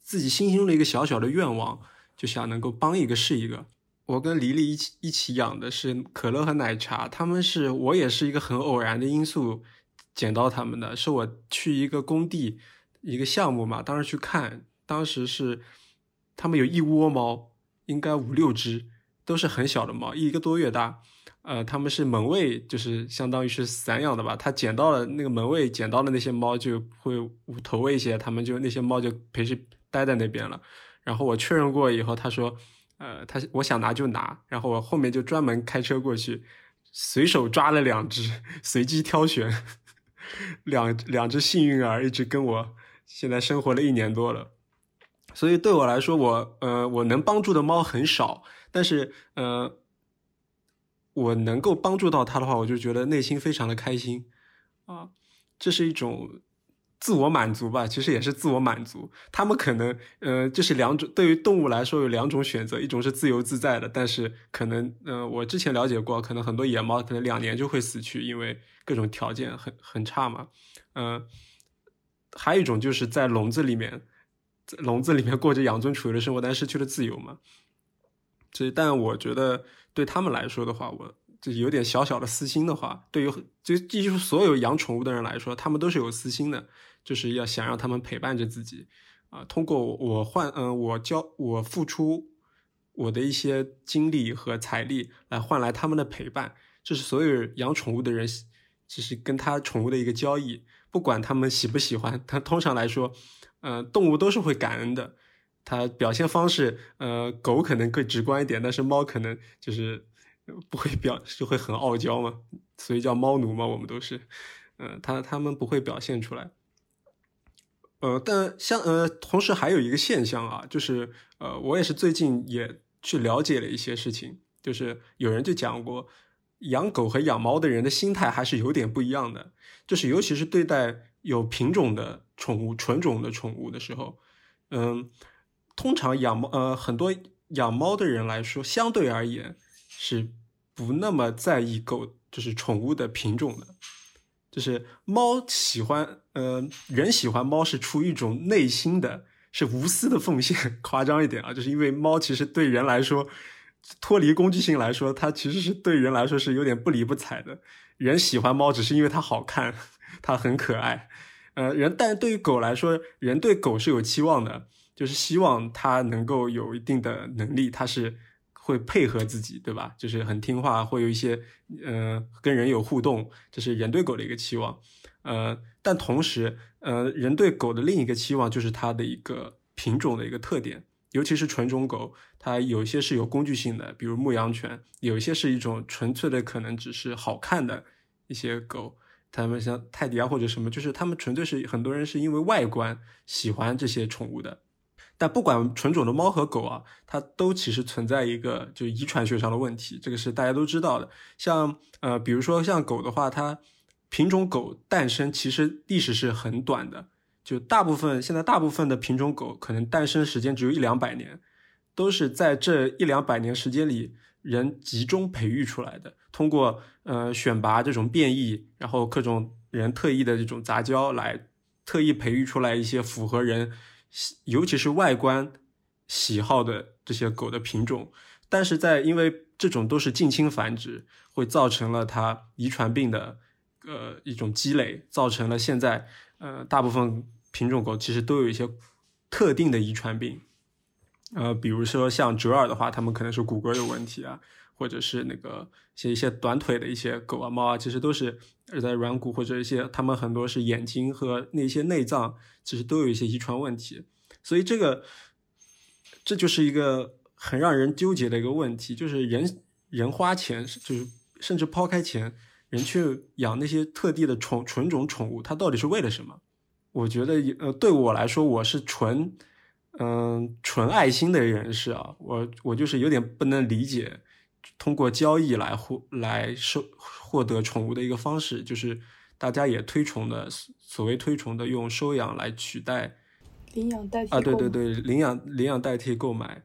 自己心中的一个小小的愿望，就想能够帮一个是一个。我跟黎黎一起一起养的是可乐和奶茶，他们是我也是一个很偶然的因素捡到他们的，是我去一个工地一个项目嘛，当时去看，当时是。他们有一窝猫，应该五六只，都是很小的猫，一个多月大。呃，他们是门卫，就是相当于是散养的吧。他捡到了那个门卫捡到的那些猫，就会投喂一些，他们就那些猫就陪着待在那边了。然后我确认过以后，他说，呃，他我想拿就拿。然后我后面就专门开车过去，随手抓了两只，随机挑选两两只幸运儿，一直跟我现在生活了一年多了。所以对我来说，我呃，我能帮助的猫很少，但是呃，我能够帮助到它的话，我就觉得内心非常的开心啊，这是一种自我满足吧，其实也是自我满足。他们可能呃，就是两种，对于动物来说有两种选择，一种是自由自在的，但是可能呃，我之前了解过，可能很多野猫可能两年就会死去，因为各种条件很很差嘛，嗯，还有一种就是在笼子里面。笼子里面过着养尊处优的生活，但失去了自由嘛。这但我觉得对他们来说的话，我就有点小小的私心的话，对于就几乎所有养宠物的人来说，他们都是有私心的，就是要想让他们陪伴着自己啊、通过我换嗯、我教我付出我的一些精力和财力来换来他们的陪伴，这是所有养宠物的人就是跟他宠物的一个交易，不管他们喜不喜欢，他通常来说，呃，动物都是会感恩的。它表现方式，呃，狗可能更直观一点，但是猫可能就是不会表，就会很傲娇嘛，所以叫猫奴嘛，我们都是，呃，它它们不会表现出来。呃，但像呃，同时还有一个现象啊，就是呃，我也是最近也去了解了一些事情，就是有人就讲过，养狗和养猫的人的心态还是有点不一样的，就是尤其是对待有品种的宠物、纯种的宠物的时候，嗯，通常养猫呃很多养猫的人来说，相对而言是不那么在意狗就是宠物的品种的。就是猫喜欢，呃，人喜欢猫是出于一种内心的，是无私的奉献。夸张一点啊，就是因为猫其实对人来说，脱离攻击性来说，它其实是对人来说是有点不理不睬的。人喜欢猫只是因为它好看，它很可爱。呃，人，但对于狗来说，人对狗是有期望的，就是希望它能够有一定的能力，它是会配合自己，对吧？就是很听话，会有一些呃跟人有互动，这是人对狗的一个期望。呃，但同时，呃，人对狗的另一个期望就是它的一个品种的一个特点，尤其是纯种狗，它有一些是有工具性的，比如牧羊犬；有一些是一种纯粹的，可能只是好看的一些狗。他们像泰迪啊或者什么，就是他们纯粹是很多人是因为外观喜欢这些宠物的。但不管纯种的猫和狗啊，它都其实存在一个就遗传学上的问题，这个是大家都知道的。像呃，比如说像狗的话，它品种狗诞生其实历史是很短的，就大部分现在大部分的品种狗可能诞生时间只有一两百年，都是在这一两百年时间里人集中培育出来的，通过呃选拔这种变异，然后各种人特意的这种杂交来特意培育出来一些符合人。尤其是外观喜好的这些狗的品种，但是在因为这种都是近亲繁殖，会造成了它遗传病的呃一种积累，造成了现在呃大部分品种狗其实都有一些特定的遗传病，呃比如说像折耳的话，它们可能是骨骼有问题啊，或者是那个像一些短腿的一些狗啊猫啊，其实都是在软骨或者一些它们很多是眼睛和那些内脏。其实都有一些遗传问题，所以这个这就是一个很让人纠结的一个问题，就是人人花钱，就是甚至抛开钱，人去养那些特地的宠纯种宠物，它到底是为了什么？我觉得，呃，对我来说，我是纯，嗯，纯爱心的人士啊，我我就是有点不能理解，通过交易来获来收获得宠物的一个方式，就是。大家也推崇的，所谓推崇的用收养来取代领养代替啊，对对对，领养领养代替购买，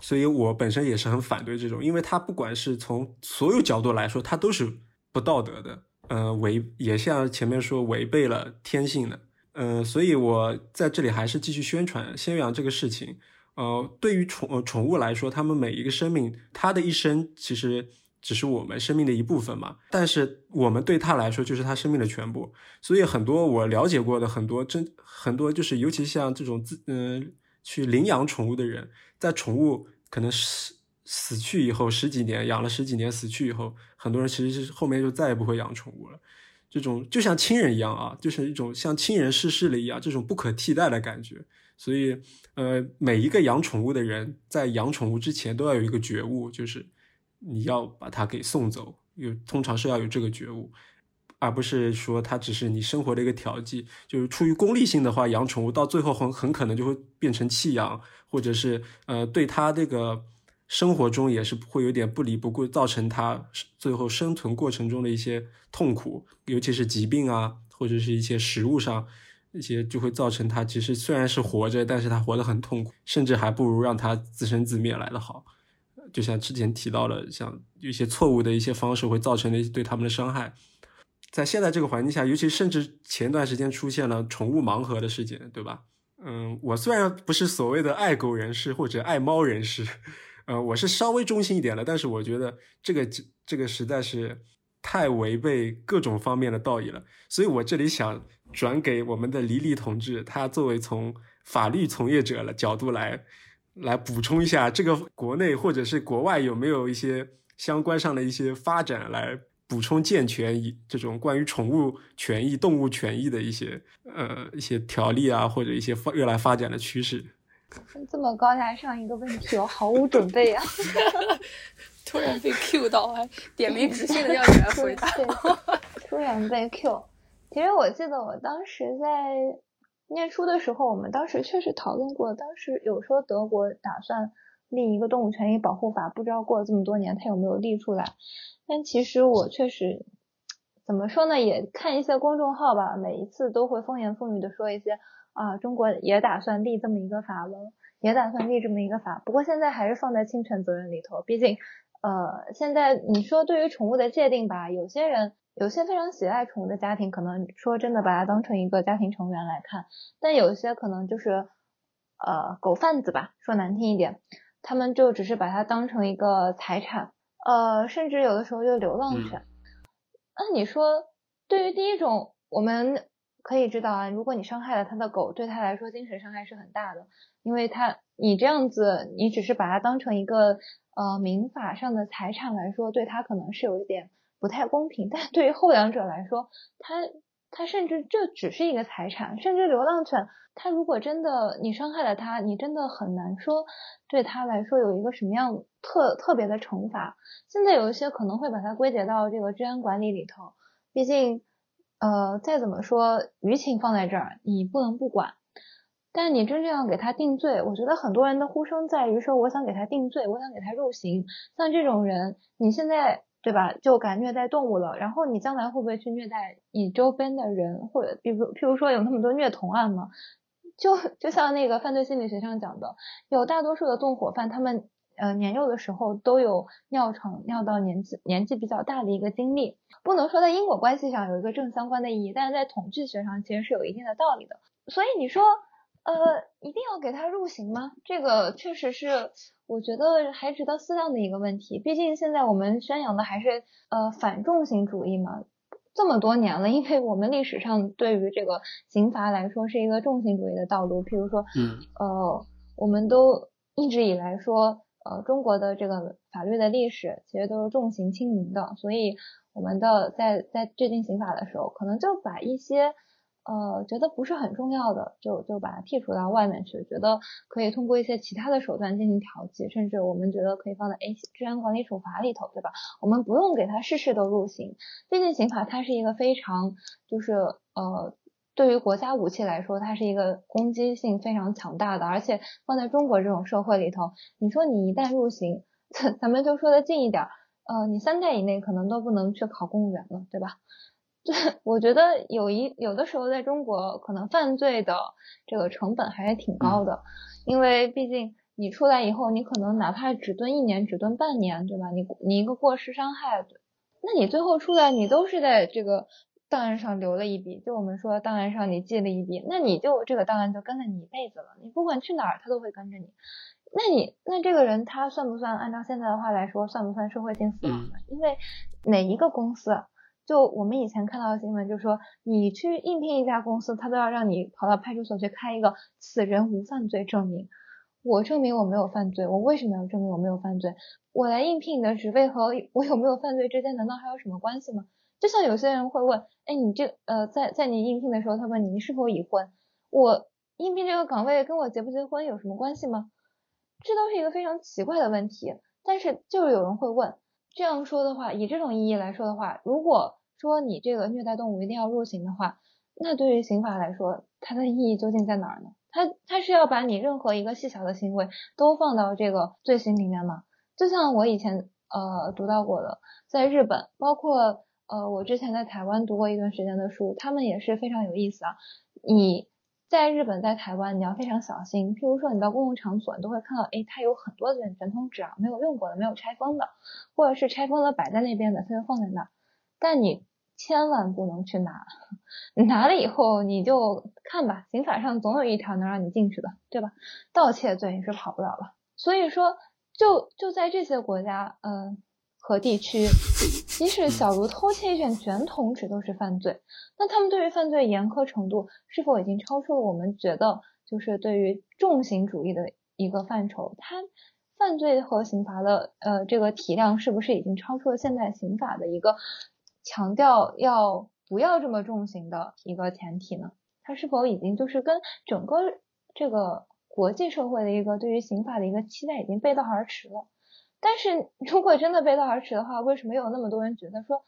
所以我本身也是很反对这种，因为它不管是从所有角度来说，它都是不道德的，呃，违也像前面说违背了天性的，呃，所以我在这里还是继续宣传先养这个事情，呃，对于宠呃宠物来说，它们每一个生命，它的一生其实。只是我们生命的一部分嘛，但是我们对它来说就是它生命的全部。所以很多我了解过的很多真很多就是，尤其像这种自嗯去领养宠物的人，在宠物可能死死去以后十几年，养了十几年死去以后，很多人其实是后面就再也不会养宠物了。这种就像亲人一样啊，就是一种像亲人逝世了一样，这种不可替代的感觉。所以呃，每一个养宠物的人在养宠物之前都要有一个觉悟，就是。你要把它给送走，有通常是要有这个觉悟，而不是说它只是你生活的一个调剂。就是出于功利性的话，养宠物到最后很很可能就会变成弃养，或者是呃对它这个生活中也是会有点不理不顾，造成它最后生存过程中的一些痛苦，尤其是疾病啊，或者是一些食物上一些就会造成它其实虽然是活着，但是它活得很痛苦，甚至还不如让它自生自灭来的好。就像之前提到了，像一些错误的一些方式会造成的对他们的伤害，在现在这个环境下，尤其甚至前段时间出现了宠物盲盒的事件，对吧？嗯，我虽然不是所谓的爱狗人士或者爱猫人士，呃，我是稍微中性一点的，但是我觉得这个这个实在是太违背各种方面的道义了，所以我这里想转给我们的李李同志，他作为从法律从业者的角度来来补充一下，这个国内或者是国外有没有一些相关上的一些发展来。补充健全以这种关于宠物权益、动物权益的一些呃一些条例啊，或者一些发未来发展的趋势。这么高大上一个问题，我毫无准备啊！突然被 Q 到，还点名指姓的要 你来回答。突然被 Q。其实我记得我当时在念书的时候，我们当时确实讨论过，当时有说德国打算立一个动物权益保护法，不知道过了这么多年，它有没有立出来。但其实我确实怎么说呢？也看一些公众号吧，每一次都会风言风语的说一些啊，中国也打算立这么一个法了，也打算立这么一个法。不过现在还是放在侵权责任里头，毕竟呃，现在你说对于宠物的界定吧，有些人有些非常喜爱宠物的家庭，可能说真的把它当成一个家庭成员来看，但有些可能就是呃狗贩子吧，说难听一点，他们就只是把它当成一个财产。呃，甚至有的时候就流浪犬。那你说，对于第一种，我们可以知道啊，如果你伤害了他的狗，对他来说精神伤害是很大的，因为他你这样子，你只是把它当成一个呃民法上的财产来说，对他可能是有一点不太公平。但对于后两者来说，他他甚至这只是一个财产，甚至流浪犬。他如果真的你伤害了他，你真的很难说对他来说有一个什么样特特别的惩罚。现在有一些可能会把它归结到这个治安管理里头，毕竟呃再怎么说舆情放在这儿，你不能不管。但你真正要给他定罪，我觉得很多人的呼声在于说，我想给他定罪，我想给他入刑。像这种人，你现在。对吧？就敢虐待动物了，然后你将来会不会去虐待你周边的人，或者比如譬如说有那么多虐童案吗？就就像那个犯罪心理学上讲的，有大多数的纵火犯，他们呃年幼的时候都有尿床尿到年纪年纪比较大的一个经历，不能说在因果关系上有一个正相关的意义，但是在统计学上其实是有一定的道理的。所以你说呃一定要给他入刑吗？这个确实是我觉得还值得思量的一个问题。毕竟现在我们宣扬的还是呃反重刑主义嘛。这么多年了，因为我们历史上对于这个刑罚来说是一个重刑主义的道路。譬如说，嗯，呃，我们都一直以来说，呃，中国的这个法律的历史其实都是重刑轻民的，所以我们的在在制定刑法的时候，可能就把一些。呃，觉得不是很重要的，就就把它剔除到外面去。觉得可以通过一些其他的手段进行调剂，甚至我们觉得可以放在 A 治安管理处罚里头，对吧？我们不用给他事事都入刑。毕竟刑法它是一个非常，就是呃，对于国家武器来说，它是一个攻击性非常强大的。而且放在中国这种社会里头，你说你一旦入刑，咱们就说的近一点，呃，你三代以内可能都不能去考公务员了，对吧？对，我觉得有一有的时候在中国，可能犯罪的这个成本还是挺高的，因为毕竟你出来以后，你可能哪怕只蹲一年，只蹲半年，对吧？你你一个过失伤害，那你最后出来，你都是在这个档案上留了一笔，就我们说档案上你记了一笔，那你就这个档案就跟了你一辈子了，你不管去哪儿，他都会跟着你。那你那这个人他算不算按照现在的话来说，算不算社会性死亡呢？因为哪一个公司？就我们以前看到的新闻，就说你去应聘一家公司，他都要让你跑到派出所去开一个此人无犯罪证明。我证明我没有犯罪，我为什么要证明我没有犯罪？我来应聘你的职位和我有没有犯罪之间，难道还有什么关系吗？就像有些人会问，哎，你这呃，在在你应聘的时候，他问你你是否已婚？我应聘这个岗位跟我结不结婚有什么关系吗？这都是一个非常奇怪的问题。但是就是有人会问。这样说的话，以这种意义来说的话，如果说你这个虐待动物一定要入刑的话，那对于刑法来说，它的意义究竟在哪儿呢？它它是要把你任何一个细小的行为都放到这个罪行里面吗？就像我以前呃读到过的，在日本，包括呃我之前在台湾读过一段时间的书，他们也是非常有意思啊。你。在日本，在台湾，你要非常小心。譬如说，你到公共场所，你都会看到，哎，它有很多的卷筒纸啊，没有用过的，没有拆封的，或者是拆封了摆在那边的，它就放在那儿。但你千万不能去拿，拿了以后你就看吧，刑法上总有一条能让你进去的，对吧？盗窃罪你是跑不了了。所以说，就就在这些国家，嗯和地区，即使小如偷窃一卷卷筒纸都是犯罪。那他们对于犯罪严苛程度，是否已经超出了我们觉得就是对于重刑主义的一个范畴？他犯罪和刑罚的呃这个体量是不是已经超出了现代刑法的一个强调要不要这么重刑的一个前提呢？它是否已经就是跟整个这个国际社会的一个对于刑法的一个期待已经背道而驰了？但是 如果真的背道而驰的话，为什么有那么多人觉得说，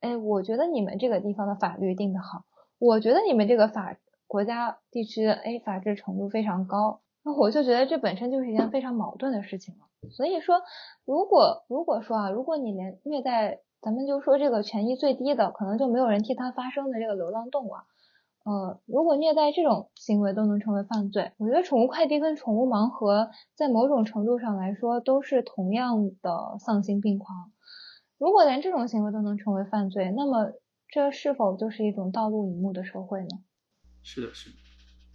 哎，我觉得你们这个地方的法律定得好，我觉得你们这个法国家地区的哎法治程度非常高？那我就觉得这本身就是一件非常矛盾的事情了。所以说，如果如果说啊，如果你连虐待，咱们就说这个权益最低的，可能就没有人替他发声的这个流浪动物啊，呃，如果虐待这种行为都能成为犯罪，我觉得宠物快递跟宠物盲盒在某种程度上来说都是同样的丧心病狂。如果连这种行为都能成为犯罪，那么这是否就是一种道路隐目的社会呢？是的，是的，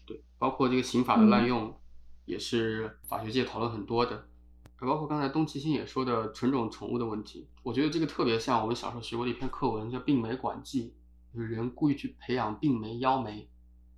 对，包括这个刑法的滥用。也是法学界讨论很多的，包括刚才东齐星也说的纯种宠物的问题，我觉得这个特别像我们小时候学过的一篇课文，叫《病媒管记》，就是人故意去培养病媒、妖媒，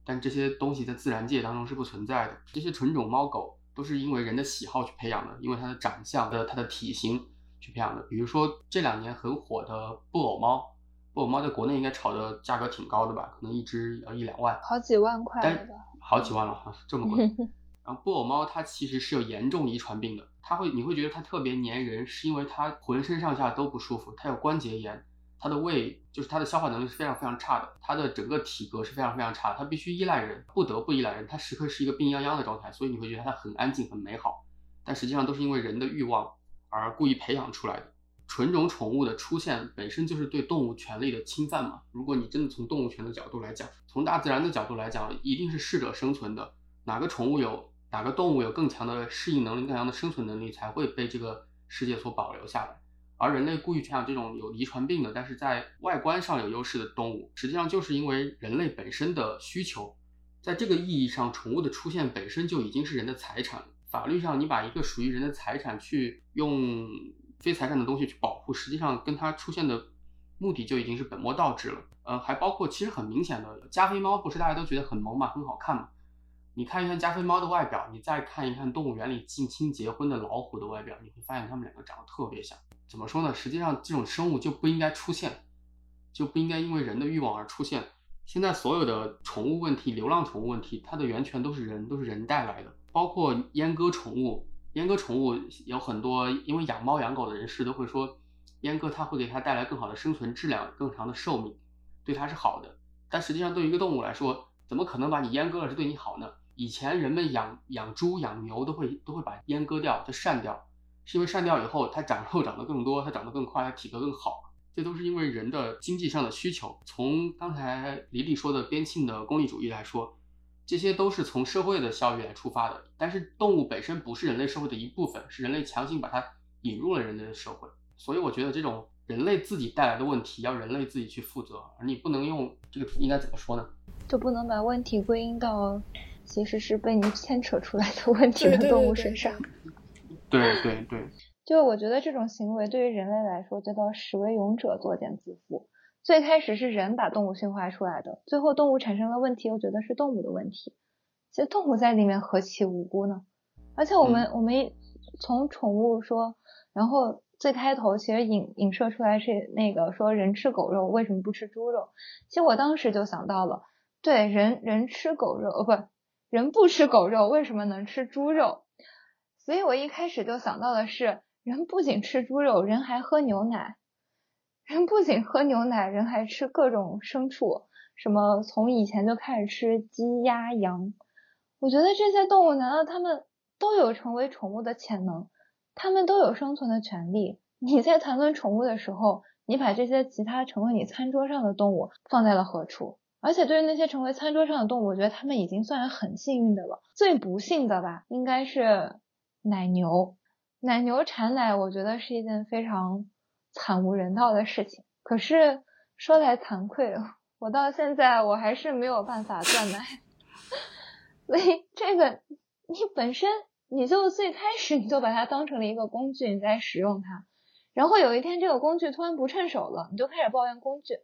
但这些东西在自然界当中是不存在的。这些纯种猫狗都是因为人的喜好去培养的，因为它的长相的、它的体型去培养的。比如说这两年很火的布偶猫，布偶猫在国内应该炒的价格挺高的吧？可能一只要一两万，好几万块的，好几万了哈，这么贵。然后布偶猫它其实是有严重遗传病的，它会你会觉得它特别粘人，是因为它浑身上下都不舒服，它有关节炎，它的胃就是它的消化能力是非常非常差的，它的整个体格是非常非常差，它必须依赖人，不得不依赖人，它时刻是一个病殃殃的状态，所以你会觉得它很安静很美好，但实际上都是因为人的欲望而故意培养出来的。纯种宠物的出现本身就是对动物权利的侵犯嘛，如果你真的从动物权的角度来讲，从大自然的角度来讲，一定是适者生存的，哪个宠物有。哪个动物有更强的适应能力、更强的生存能力，才会被这个世界所保留下来。而人类故意培养这种有遗传病的，但是在外观上有优势的动物，实际上就是因为人类本身的需求。在这个意义上，宠物的出现本身就已经是人的财产。法律上，你把一个属于人的财产去用非财产的东西去保护，实际上跟它出现的目的就已经是本末倒置了。呃，还包括其实很明显的加菲猫，不是大家都觉得很萌嘛，很好看嘛？你看一看加菲猫的外表，你再看一看动物园里近亲结婚的老虎的外表，你会发现它们两个长得特别像。怎么说呢？实际上这种生物就不应该出现，就不应该因为人的欲望而出现。现在所有的宠物问题、流浪宠物问题，它的源泉都是人，都是人带来的。包括阉割宠物，阉割宠物有很多，因为养猫养狗的人士都会说，阉割它会给它带来更好的生存质量、更长的寿命，对它是好的。但实际上，对于一个动物来说，怎么可能把你阉割了是对你好呢？以前人们养养猪、养牛都会都会把阉割掉，就善掉，是因为删掉以后它长肉长得更多，它长得更快，它体格更好。这都是因为人的经济上的需求。从刚才李李说的边沁的功利主义来说，这些都是从社会的效益来出发的。但是动物本身不是人类社会的一部分，是人类强行把它引入了人类的社会。所以我觉得这种人类自己带来的问题要人类自己去负责，而你不能用这个应该怎么说呢？就不能把问题归因到。其实是被你牵扯出来的问题的动物身上。对对对。就我觉得这种行为对于人类来说叫做“始为勇者，作茧自缚”。最开始是人把动物驯化出来的，最后动物产生了问题，我觉得是动物的问题。其实动物在里面何其无辜呢？而且我们我们从宠物说，然后最开头其实影影射出来是那个说人吃狗肉为什么不吃猪肉？其实我当时就想到了，对人人吃狗肉，哦不。人不吃狗肉，为什么能吃猪肉？所以我一开始就想到的是，人不仅吃猪肉，人还喝牛奶。人不仅喝牛奶，人还吃各种牲畜，什么从以前就开始吃鸡、鸭、羊。我觉得这些动物，难道它们都有成为宠物的潜能？它们都有生存的权利？你在谈论宠物的时候，你把这些其他成为你餐桌上的动物放在了何处？而且对于那些成为餐桌上的动物，我觉得他们已经算是很幸运的了。最不幸的吧，应该是奶牛。奶牛产奶，我觉得是一件非常惨无人道的事情。可是说来惭愧，我到现在我还是没有办法断奶。所以这个，你本身你就最开始你就把它当成了一个工具，你在使用它，然后有一天这个工具突然不趁手了，你就开始抱怨工具。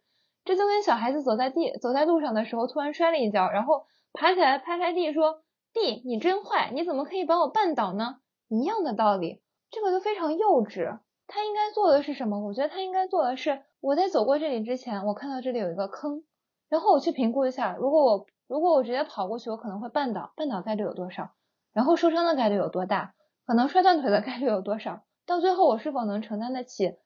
这就跟小孩子走在地走在路上的时候突然摔了一跤，然后爬起来拍拍地说：“地，你真坏，你怎么可以把我绊倒呢？”一样的道理，这个就非常幼稚。他应该做的是什么？我觉得他应该做的是，我在走过这里之前，我看到这里有一个坑，然后我去评估一下，如果我如果我直接跑过去，我可能会绊倒，绊倒概率有多少？然后受伤的概率有多大？可能摔断腿的概率有多少？到最后我是否能承担得起？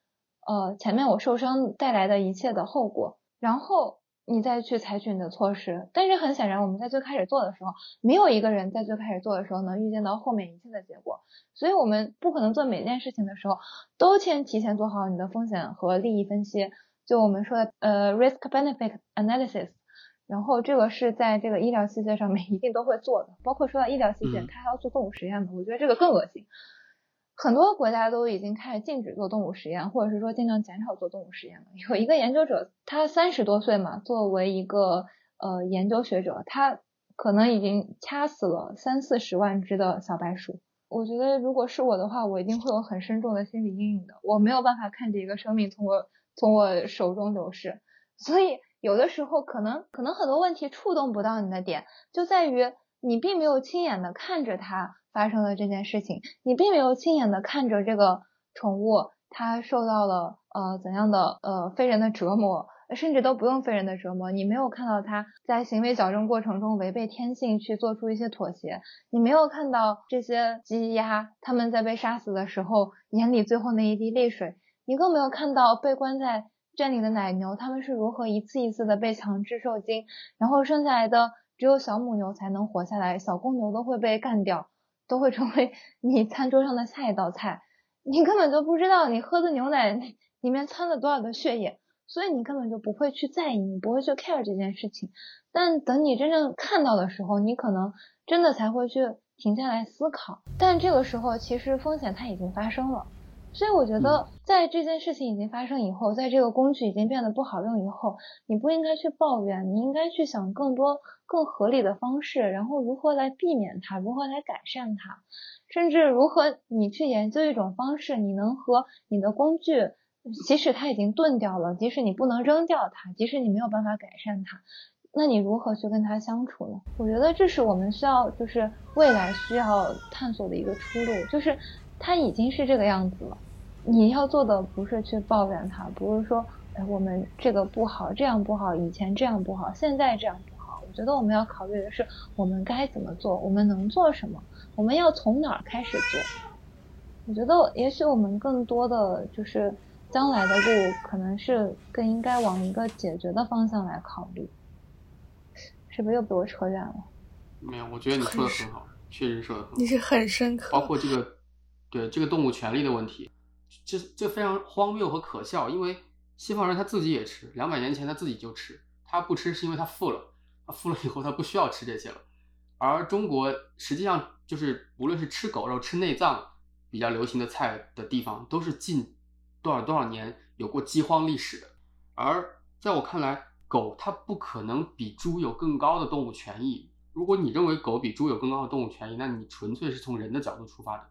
呃，前面我受伤带来的一切的后果？然后你再去采取你的措施。但是很显然，我们在最开始做的时候，没有一个人在最开始做的时候能预见到后面一切的结果。所以我们不可能做每件事情的时候都先提前做好你的风险和利益分析。就我们说的呃 risk benefit analysis。然后这个是在这个医疗器械上面一定都会做的，包括说到医疗器械，它还要做动物实验嘛，我觉得这个更恶心。很多国家都已经开始禁止做动物实验，或者是说尽量减少做动物实验了。有一个研究者，他三十多岁嘛，作为一个呃研究学者，他可能已经掐死了三四十万只的小白鼠。我觉得如果是我的话，我一定会有很深重的心理阴影的。我没有办法看着一个生命从我从我手中流逝，所以有的时候可能可能很多问题触动不到你的点，就在于你并没有亲眼的看着它。发生了这件事情，你并没有亲眼的看着这个宠物，它受到了呃怎样的呃非人的折磨，甚至都不用非人的折磨，你没有看到它在行为矫正过程中违背天性去做出一些妥协，你没有看到这些鸡鸭他们在被杀死的时候眼里最后那一滴泪水，你更没有看到被关在圈里的奶牛他们是如何一次一次的被强制受精，然后生下来的只有小母牛才能活下来，小公牛都会被干掉。都会成为 你餐桌上的下一道菜，你根本就不知道你喝的牛奶 里面掺了多少的血液，所以你根本就不会去在意，你不会去 care 这件事情。但等你真正看到的时候，你可能真的才会去停下来思考。但这个时候，其实风险它已经发生了。所以我觉得，在这件事情已经发生以后，在这个工具已经变得不好用以后，你不应该去抱怨，你应该去想更多更合理的方式，然后如何来避免它，如何来改善它，甚至如何你去研究一种方式，你能和你的工具，即使它已经钝掉了，即使你不能扔掉它，即使你没有办法改善它，那你如何去跟它相处呢？我觉得这是我们需要，就是未来需要探索的一个出路，就是。它已经是这个样子了，你要做的不是去抱怨他，不是说，哎，我们这个不好，这样不好，以前这样不好，现在这样不好。我觉得我们要考虑的是，我们该怎么做，我们能做什么，我们要从哪儿开始做。我觉得，也许我们更多的就是将来的路，可能是更应该往一个解决的方向来考虑。是不是又被我扯远了？没有，我觉得你说的很好，确实说的很好。你是很深刻，包括这个。对这个动物权利的问题，这这非常荒谬和可笑。因为西方人他自己也吃，两百年前他自己就吃，他不吃是因为他富了，他富了以后他不需要吃这些了。而中国实际上就是无论是吃狗肉、吃内脏比较流行的菜的地方，都是近多少多少年有过饥荒历史的。而在我看来，狗它不可能比猪有更高的动物权益。如果你认为狗比猪有更高的动物权益，那你纯粹是从人的角度出发的。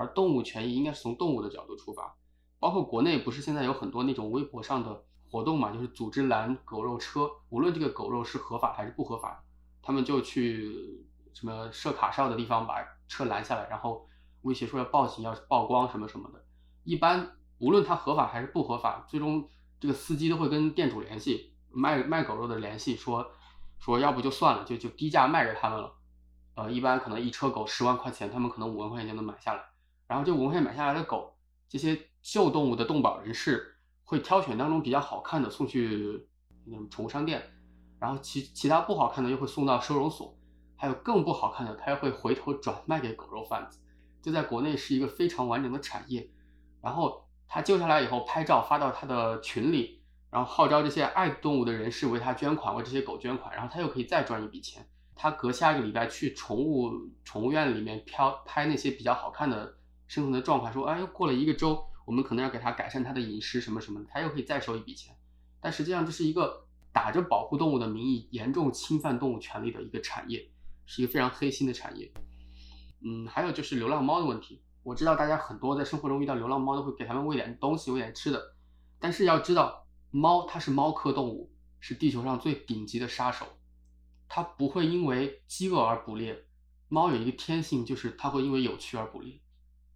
而动物权益应该是从动物的角度出发，包括国内不是现在有很多那种微博上的活动嘛，就是组织拦狗肉车，无论这个狗肉是合法还是不合法，他们就去什么设卡哨的地方把车拦下来，然后威胁说要报警、要曝光什么什么的。一般无论它合法还是不合法，最终这个司机都会跟店主联系，卖卖狗肉的联系，说说要不就算了，就就低价卖给他们了。呃，一般可能一车狗十万块钱，他们可能五万块钱就能买下来。然后这五块钱买下来的狗，这些救动物的动保人士会挑选当中比较好看的送去那种宠物商店，然后其其他不好看的又会送到收容所，还有更不好看的，他又会回头转卖给狗肉贩子。这在国内是一个非常完整的产业。然后他救下来以后拍照发到他的群里，然后号召这些爱动物的人士为他捐款，为这些狗捐款，然后他又可以再赚一笔钱。他隔下一个礼拜去宠物宠物院里面漂拍那些比较好看的。生存的状况，说，哎，过了一个周，我们可能要给他改善他的饮食什么什么的，他又可以再收一笔钱。但实际上，这是一个打着保护动物的名义，严重侵犯动物权利的一个产业，是一个非常黑心的产业。嗯，还有就是流浪猫的问题。我知道大家很多在生活中遇到流浪猫都会给它们喂点东西，喂点吃的。但是要知道，猫它是猫科动物，是地球上最顶级的杀手，它不会因为饥饿而捕猎。猫有一个天性，就是它会因为有趣而捕猎。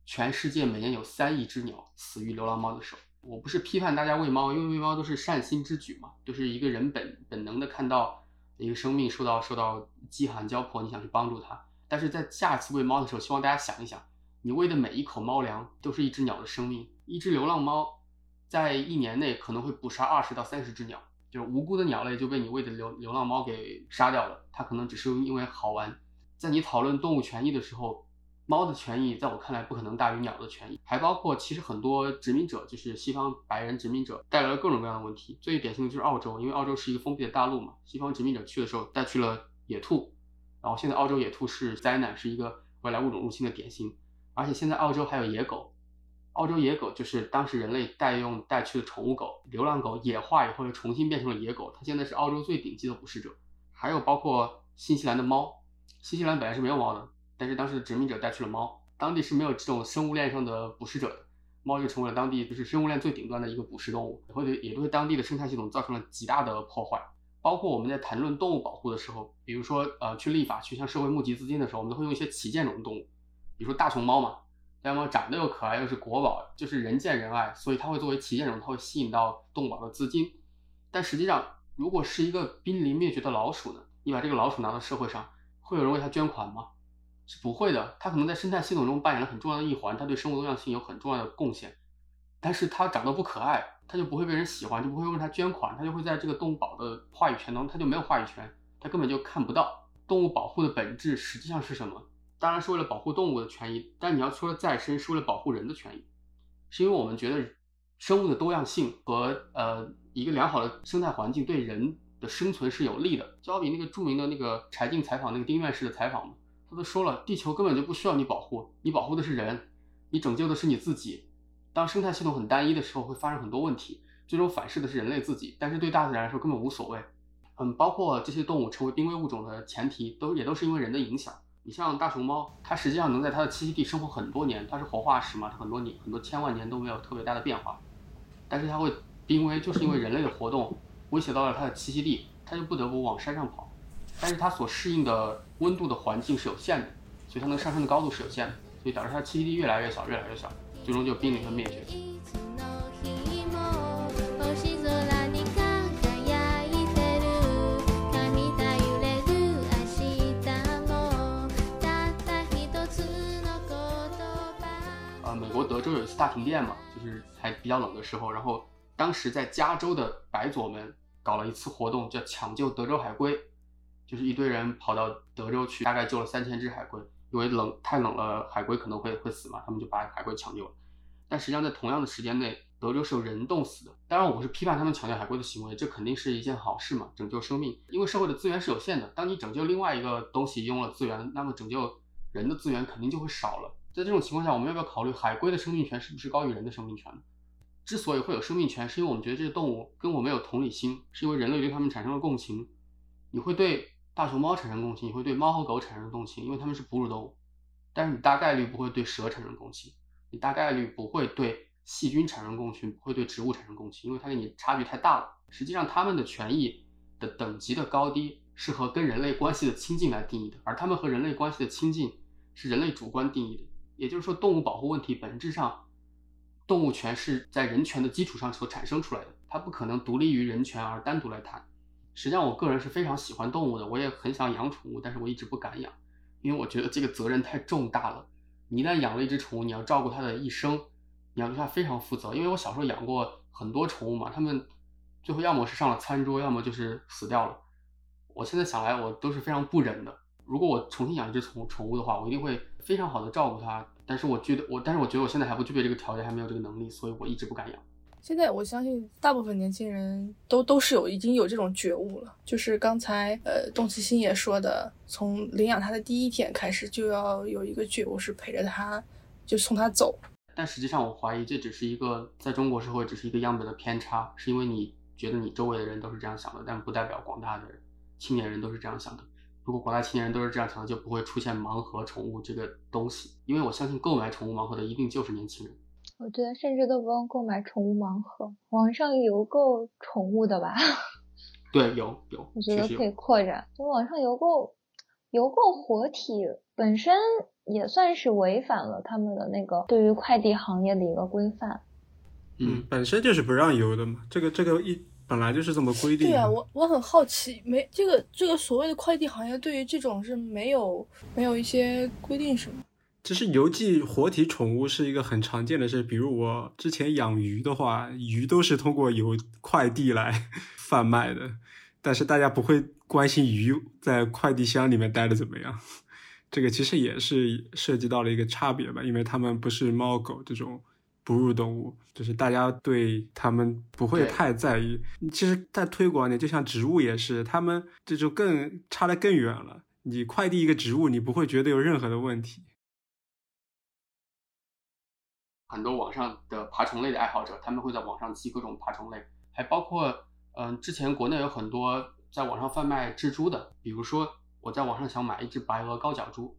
全世界每年有三亿只鸟死于流浪猫的手。我不是批判大家喂猫，因为喂猫都是善心之举嘛，就是一个人本本能的看到一个生命受到受到饥寒交迫，你想去帮助它。但是在下次喂猫的时候，希望大家想一想，你喂的每一口猫粮都是一只鸟的生命。一只流浪猫在一年内可能会捕杀二十到三十只鸟，就是无辜的鸟类就被你喂的流流浪猫给杀掉了。它可能只是因为好玩。在你讨论动物权益的时候。猫的权益在我看来不可能大于鸟的权益，还包括其实很多殖民者，就是西方白人殖民者带来了各种各样的问题。最典型的就是澳洲，因为澳洲是一个封闭的大陆嘛，西方殖民者去的时候带去了野兔，然后现在澳洲野兔是灾难，是一个外来物种入侵的典型。而且现在澳洲还有野狗，澳洲野狗就是当时人类带用带去的宠物狗，流浪狗野化以后又重新变成了野狗，它现在是澳洲最顶级的捕食者。还有包括新西兰的猫，新西兰本来是没有猫的。但是当时的殖民者带去了猫，当地是没有这种生物链上的捕食者的，猫就成为了当地就是生物链最顶端的一个捕食动物，也会对也对当地的生态系统造成了极大的破坏。包括我们在谈论动物保护的时候，比如说呃去立法去向社会募集资金的时候，我们都会用一些旗舰种动物，比如说大熊猫嘛，大熊猫长得又可爱又是国宝，就是人见人爱，所以它会作为旗舰种，它会吸引到动物保的资金。但实际上，如果是一个濒临灭绝的老鼠呢，你把这个老鼠拿到社会上，会有人为它捐款吗？是不会的，它可能在生态系统中扮演了很重要的一环，它对生物多样性有很重要的贡献。但是它长得不可爱，它就不会被人喜欢，就不会为它捐款，它就会在这个动物保的话语权中，它就没有话语权，它根本就看不到动物保护的本质实际上是什么。当然是为了保护动物的权益，但你要说再生，是为了保护人的权益，是因为我们觉得生物的多样性和呃一个良好的生态环境对人的生存是有利的。就好比那个著名的那个柴静采访那个丁院士的采访嘛。他都说了，地球根本就不需要你保护，你保护的是人，你拯救的是你自己。当生态系统很单一的时候，会发生很多问题，最终反噬的是人类自己。但是对大自然来说根本无所谓。嗯，包括这些动物成为濒危物种的前提，都也都是因为人的影响。你像大熊猫，它实际上能在它的栖息地生活很多年，它是活化石嘛，它很多年很多千万年都没有特别大的变化。但是它会濒危，就是因为人类的活动威胁到了它的栖息地，它就不得不往山上跑。但是它所适应的温度的环境是有限的，所以它能上升的高度是有限的，所以导致它栖息地越来越小，越来越小，最终就濒临了灭绝。呃，美国德州有一次大停电嘛，就是还比较冷的时候，然后当时在加州的白左们搞了一次活动，叫抢救德州海龟。就是一堆人跑到德州去，大概救了三千只海龟，因为冷太冷了，海龟可能会会死嘛，他们就把海龟抢救了。但实际上在同样的时间内，德州是有人冻死的。当然，我不是批判他们抢救海龟的行为，这肯定是一件好事嘛，拯救生命。因为社会的资源是有限的，当你拯救另外一个东西用了资源，那么拯救人的资源肯定就会少了。在这种情况下，我们要不要考虑海龟的生命权是不是高于人的生命权呢？之所以会有生命权，是因为我们觉得这些动物跟我们有同理心，是因为人类对它们产生了共情。你会对。大熊猫产生共情，你会对猫和狗产生共情，因为它们是哺乳动物。但是你大概率不会对蛇产生共情，你大概率不会对细菌产生共情，不会对植物产生共情，因为它跟你差距太大了。实际上，它们的权益的等级的高低是和跟人类关系的亲近来定义的，而它们和人类关系的亲近是人类主观定义的。也就是说，动物保护问题本质上，动物权是在人权的基础上所产生出来的，它不可能独立于人权而单独来谈。实际上，我个人是非常喜欢动物的，我也很想养宠物，但是我一直不敢养，因为我觉得这个责任太重大了。你一旦养了一只宠物，你要照顾它的一生，你要对它非常负责。因为我小时候养过很多宠物嘛，它们最后要么是上了餐桌，要么就是死掉了。我现在想来，我都是非常不忍的。如果我重新养一只宠宠物的话，我一定会非常好的照顾它。但是我觉得我，但是我觉得我现在还不具备这个条件，还没有这个能力，所以我一直不敢养。现在我相信大部分年轻人都都是有已经有这种觉悟了，就是刚才呃董其星也说的，从领养他的第一天开始就要有一个觉悟，是陪着他，就送他走。但实际上我怀疑这只是一个在中国社会只是一个样本的偏差，是因为你觉得你周围的人都是这样想的，但不代表广大的青年人都是这样想的。如果广大青年人都是这样想的，就不会出现盲盒宠物这个东西。因为我相信购买宠物盲盒的一定就是年轻人。我觉得甚至都不用购买宠物盲盒，网上邮购宠物的吧。对，有有，我觉得可以。扩展。就网上邮购，邮购活体本身也算是违反了他们的那个对于快递行业的一个规范。嗯，本身就是不让邮的嘛，这个这个一本来就是这么规定的。对啊，我我很好奇，没这个这个所谓的快递行业对于这种是没有没有一些规定是吗？其实邮寄活体宠物是一个很常见的事，比如我之前养鱼的话，鱼都是通过邮快递来贩卖的，但是大家不会关心鱼在快递箱里面待的怎么样。这个其实也是涉及到了一个差别吧，因为它们不是猫狗这种哺乳动物，就是大家对它们不会太在意。其实再推广一点，就像植物也是，它们这就更差得更远了。你快递一个植物，你不会觉得有任何的问题。很多网上的爬虫类的爱好者，他们会在网上寄各种爬虫类，还包括，嗯、之前国内有很多在网上贩卖蜘蛛的，比如说我在网上想买一只白额高脚蛛，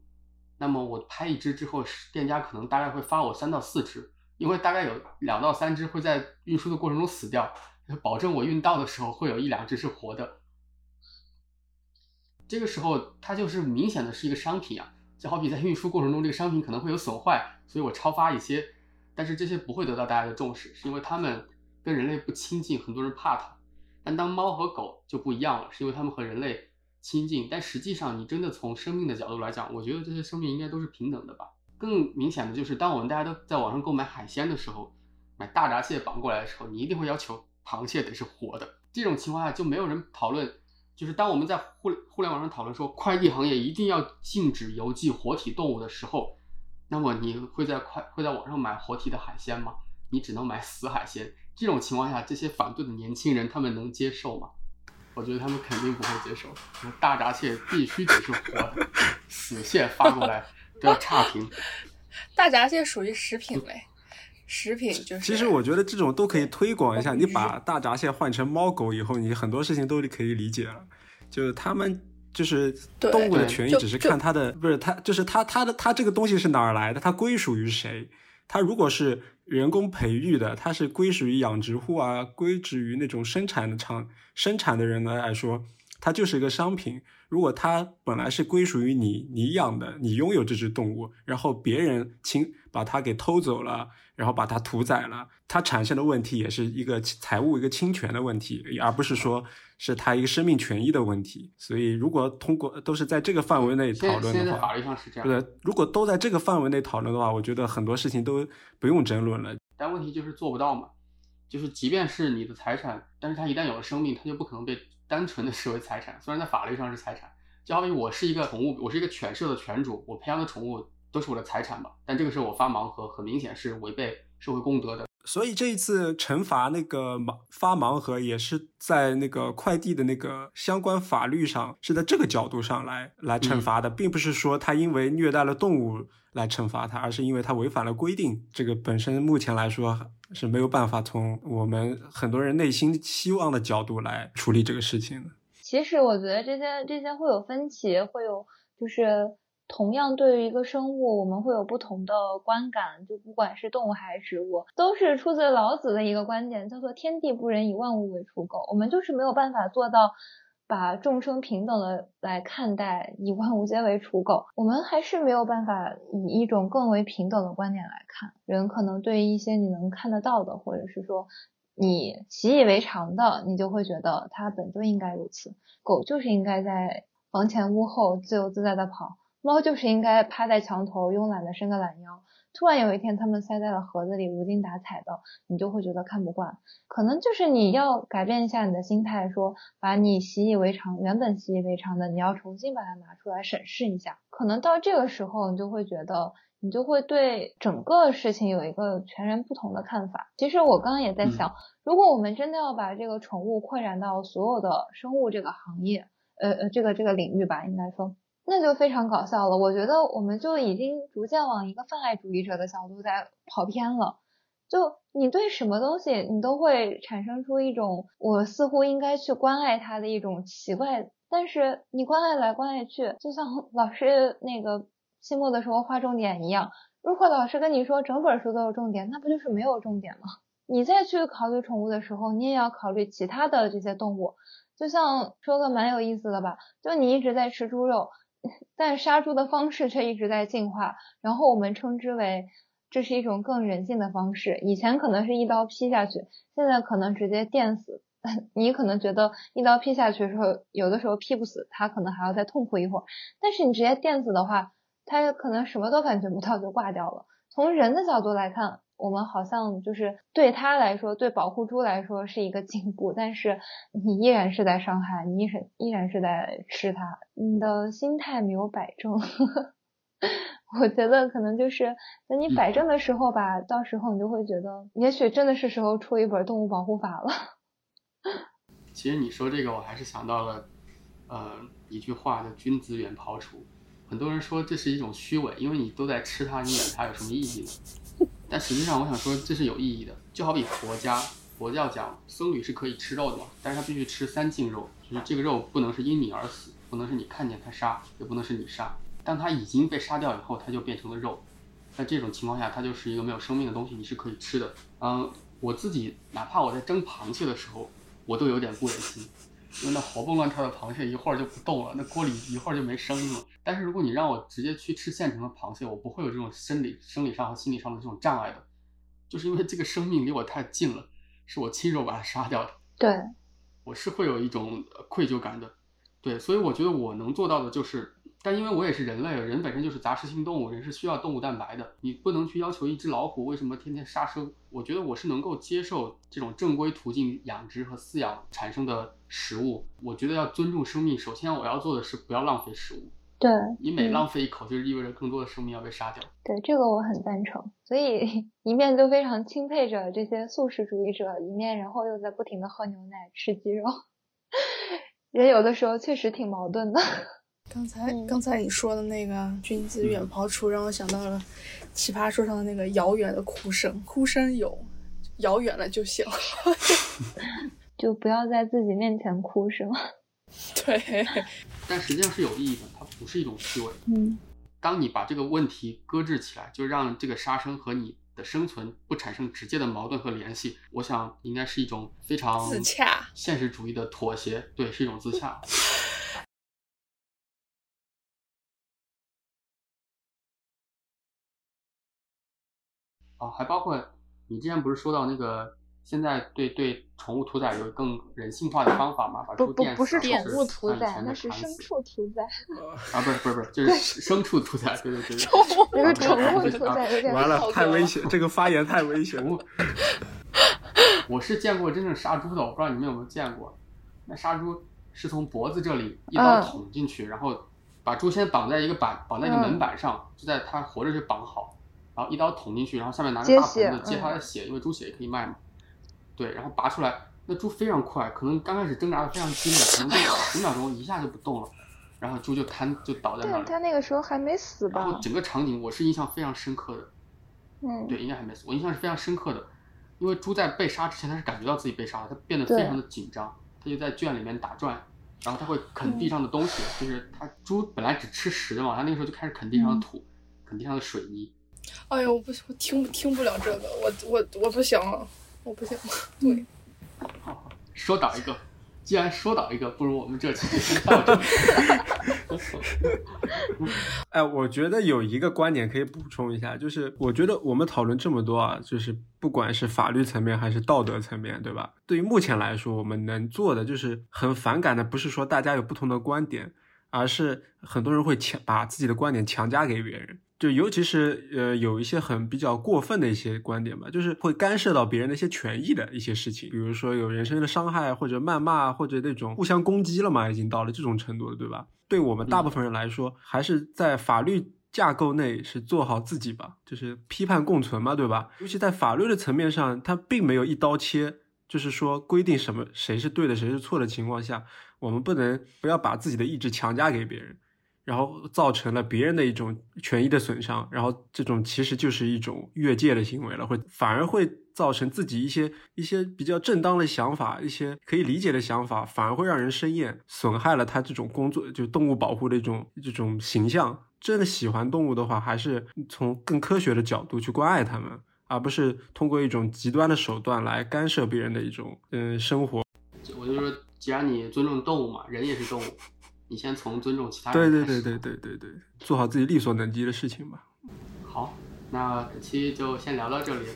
那么我拍一只之后，店家可能大概会发我三到四只，因为大概有两到三只会在运输的过程中死掉，保证我运到的时候会有一两只是活的。这个时候它就是明显的是一个商品啊，就好比在运输过程中这个商品可能会有损坏，所以我超发一些，但是这些不会得到大家的重视，是因为它们跟人类不亲近，很多人怕它。但当猫和狗就不一样了，是因为它们和人类亲近，但实际上你真的从生命的角度来讲，我觉得这些生命应该都是平等的吧。更明显的就是，当我们大家都在网上购买海鲜的时候，买大闸蟹绑过来的时候，你一定会要求螃蟹得是活的。这种情况下就没有人讨论，就是当我们在互互联网上讨论说快递行业一定要禁止邮寄活体动物的时候，那么你会在快会在网上买活体的海鲜吗？你只能买死海鲜。这种情况下，这些反对的年轻人他们能接受吗？我觉得他们肯定不会接受。大闸蟹必须得是活的，死蟹发过来 都要差评。大闸蟹属于食品类，食品就是。其实我觉得这种都可以推广一下。你把大闸蟹换成猫狗以后，你很多事情都可以理解了。就是他们就是动物的权益，只是看它的不是它，就是它它的它这个东西是哪儿来的，它归属于谁？它如果是人工培育的，它是归属于养殖户啊，归属于那种生产的厂生产的人呢来说，它就是一个商品。如果它本来是归属于你，你养的，你拥有这只动物，然后别人侵把它给偷走了，然后把它屠宰了，它产生的问题也是一个财务一个侵权的问题，而不是说是它一个生命权益的问题。所以，如果通过都是在这个范围内讨论的话，在现在法律上是这样对，如果都在这个范围内讨论的话，我觉得很多事情都不用争论了。但问题就是做不到嘛。就是即便是你的财产，但是它一旦有了生命，它就不可能被单纯的视为财产。虽然在法律上是财产，就好比我是一个宠物，我是一个犬舍的犬主，我培养的宠物都是我的财产吧。但这个时候我发盲盒，很明显是违背社会公德的。所以这一次惩罚那个盲发盲盒，也是在那个快递的那个相关法律上，是在这个角度上来来惩罚的，并不是说他因为虐待了动物来惩罚他，而是因为他违反了规定。这个本身目前来说是没有办法从我们很多人内心希望的角度来处理这个事情的。其实我觉得这些这些会有分歧，会有就是同样对于一个生物，我们会有不同的观感，就不管是动物还是植物，都是出自老子的一个观点，叫做“天地不仁，以万物为刍狗”。我们就是没有办法做到把众生平等的来看待，以万物皆为刍狗。我们还是没有办法以一种更为平等的观点来看人，可能对一些你能看得到的，或者是说。你习以为常的，你就会觉得它本就应该如此。狗就是应该在房前屋后自由自在的跑，猫就是应该趴在墙头慵懒的伸个懒腰。突然有一天，它们塞在了盒子里，无精打采的，你就会觉得看不惯。可能就是你要改变一下你的心态，说把你习以为常、原本习以为常的，你要重新把它拿出来审视一下。可能到这个时候，你就会觉得。你就会对整个事情有一个全然不同的看法。其实我刚刚也在想，嗯、如果我们真的要把这个宠物扩展到所有的生物这个行业，呃呃，这个这个领域吧，应该说，那就非常搞笑了。我觉得我们就已经逐渐往一个泛爱主义者的角度在跑偏了。就你对什么东西，你都会产生出一种我似乎应该去关爱它的一种奇怪。但是你关爱来关爱去，就像老师那个期末的时候划重点一样，如果老师跟你说整本书都是重点，那不就是没有重点吗？你再去考虑宠物的时候，你也要考虑其他的这些动物。就像说个蛮有意思的吧，就你一直在吃猪肉，但杀猪的方式却一直在进化，然后我们称之为这是一种更人性的方式。以前可能是一刀劈下去，现在可能直接电死。你可能觉得一刀劈下去的时候，有的时候劈不死，他可能还要再痛苦一会儿。但是你直接电死的话，他可能什么都感觉不到就挂掉了。从人的角度来看。我们好像就是对他来说，对保护猪来说是一个进步，但是你依然是在伤害，你依然依然是在吃它，你的心态没有摆正。我觉得可能就是等你摆正的时候吧，到时候你就会觉得，也许真的是时候出一本动物保护法了。其实你说这个，我还是想到了，呃，一句话叫“君子远庖厨”。很多人说这是一种虚伪，因为你都在吃它，你远它有什么意义呢？但实际上，我想说这是有意义的。就好比佛家，佛教讲僧侣是可以吃肉的嘛，但是他必须吃三净肉，就是这个肉不能是因你而死，不能是你看见他杀，也不能是你杀。当他已经被杀掉以后，他就变成了肉。在这种情况下，它就是一个没有生命的东西，你是可以吃的。嗯，我自己哪怕我在蒸螃蟹的时候，我都有点不忍心。因为那活蹦乱跳的螃蟹一会儿就不动了，那锅里一会儿就没声音了。但是如果你让我直接去吃现成的螃蟹，我不会有这种生理、生理上和心理上的这种障碍的，就是因为这个生命离我太近了，是我亲手把它杀掉的。对，我是会有一种愧疚感的。对，所以我觉得我能做到的就是。但因为我也是人类，人本身就是杂食性动物，人是需要动物蛋白的。你不能去要求一只老虎为什么天天杀生。我觉得我是能够接受这种正规途径养殖和饲养产生的食物。我觉得要尊重生命，首先我要做的是不要浪费食物。对，你每浪费一口，就意味着更多的生命要被杀掉。对，这个我很赞成。所以 一面就非常钦佩着这些素食主义者，一面然后又在不停的喝牛奶、吃鸡肉。人有的时候确实挺矛盾的。刚才刚才你说的那个“君子远庖厨”，让我想到了奇葩说上的那个遥远的哭声。哭声有，遥远了就行，就不要在自己面前哭，是吗？对。但实际上是有意义的，它不是一种虚伪。嗯。当你把这个问题搁置起来，就让这个杀生和你的生存不产生直接的矛盾和联系，我想应该是一种非常自洽、现实主义的妥协。对，是一种自洽。哦，还包括你之前不是说到那个现在对对宠物屠宰有更人性化的方法吗？把不不不是宠物屠宰，那是牲畜屠宰。啊，不是不是不是，就是牲畜屠宰，对对对对。那个 宠物屠宰有点完了，太危险，这个发言太危险。我是见过真正杀猪的，我不知道你们有没有见过。那杀猪是从脖子这里一刀捅进去，然后把猪先绑在一个板，绑在一个门板上，就在它活着就绑好。然后一刀捅进去，然后下面拿个大盆子接它的血，因为猪血也可以卖嘛。对，然后拔出来，那猪非常快，可能刚开始挣扎的非常激烈，可能就十秒钟一下就不动了，然后猪就瘫就倒在那儿。他那个时候还没死吧？然后整个场景我是印象非常深刻的。嗯。对，应该还没死，我印象是非常深刻的，因为猪在被杀之前，它是感觉到自己被杀了，它变得非常的紧张，它就在圈里面打转，然后它会啃地上的东西，就是它猪本来只吃食的嘛，它那个时候就开始啃地上的土，啃地上的水泥。哎呦，我不我听听不了这个，我我我不行，我不行。对，好，说倒一个，既然说倒一个，不如我们这期就先到这。哎，我觉得有一个观点可以补充一下，就是我觉得我们讨论这么多啊，就是不管是法律层面还是道德层面，对吧？对于目前来说，我们能做的就是很反感的，不是说大家有不同的观点，而是很多人会强把自己的观点强加给别人。就尤其是呃有一些很比较过分的一些观点吧，就是会干涉到别人的一些权益的一些事情，比如说有人身的伤害或者谩骂或者那种互相攻击了嘛，已经到了这种程度了，对吧？对我们大部分人来说，还是在法律架构内是做好自己吧，就是批判共存嘛，对吧？尤其在法律的层面上，它并没有一刀切，就是说规定什么谁是对的谁是错的情况下，我们不能不要把自己的意志强加给别人。然后造成了别人的一种权益的损伤，然后这种其实就是一种越界的行为了，会反而会造成自己一些一些比较正当的想法，一些可以理解的想法，反而会让人生厌，损害了他这种工作就动物保护的一种这种形象。真的喜欢动物的话，还是从更科学的角度去关爱它们，而不是通过一种极端的手段来干涉别人的一种嗯生活。我就说，既然你尊重动物嘛，人也是动物，你先从尊重其他对对人开始对对对对对，做好自己力所能及的事情吧。好，那本期就先聊到这里。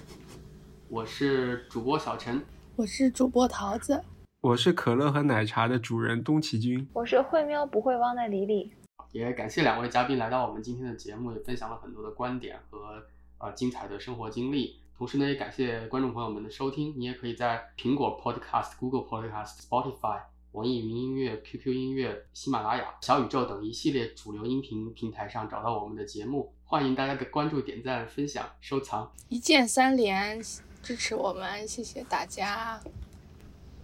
我是主播小陈，我是主播桃子，我是可乐和奶茶的主人东奇君。我是会喵不会汪的李李。也感谢两位嘉宾来到我们今天的节目，也分享了很多的观点和呃精彩的生活经历。同时呢，也感谢观众朋友们的收听。你也可以在苹果 Podcast、Google Podcast、Spotify、网易云音乐、QQ 音乐、喜马拉雅、小宇宙等一系列主流音频平台上找到我们的节目。欢迎大家的关注、点赞、分享、收藏。一键三连支持我们，谢谢大家，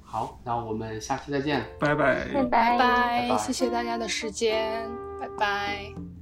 好，那我们下期再见。拜拜。拜拜拜拜谢谢大家的时间，拜拜。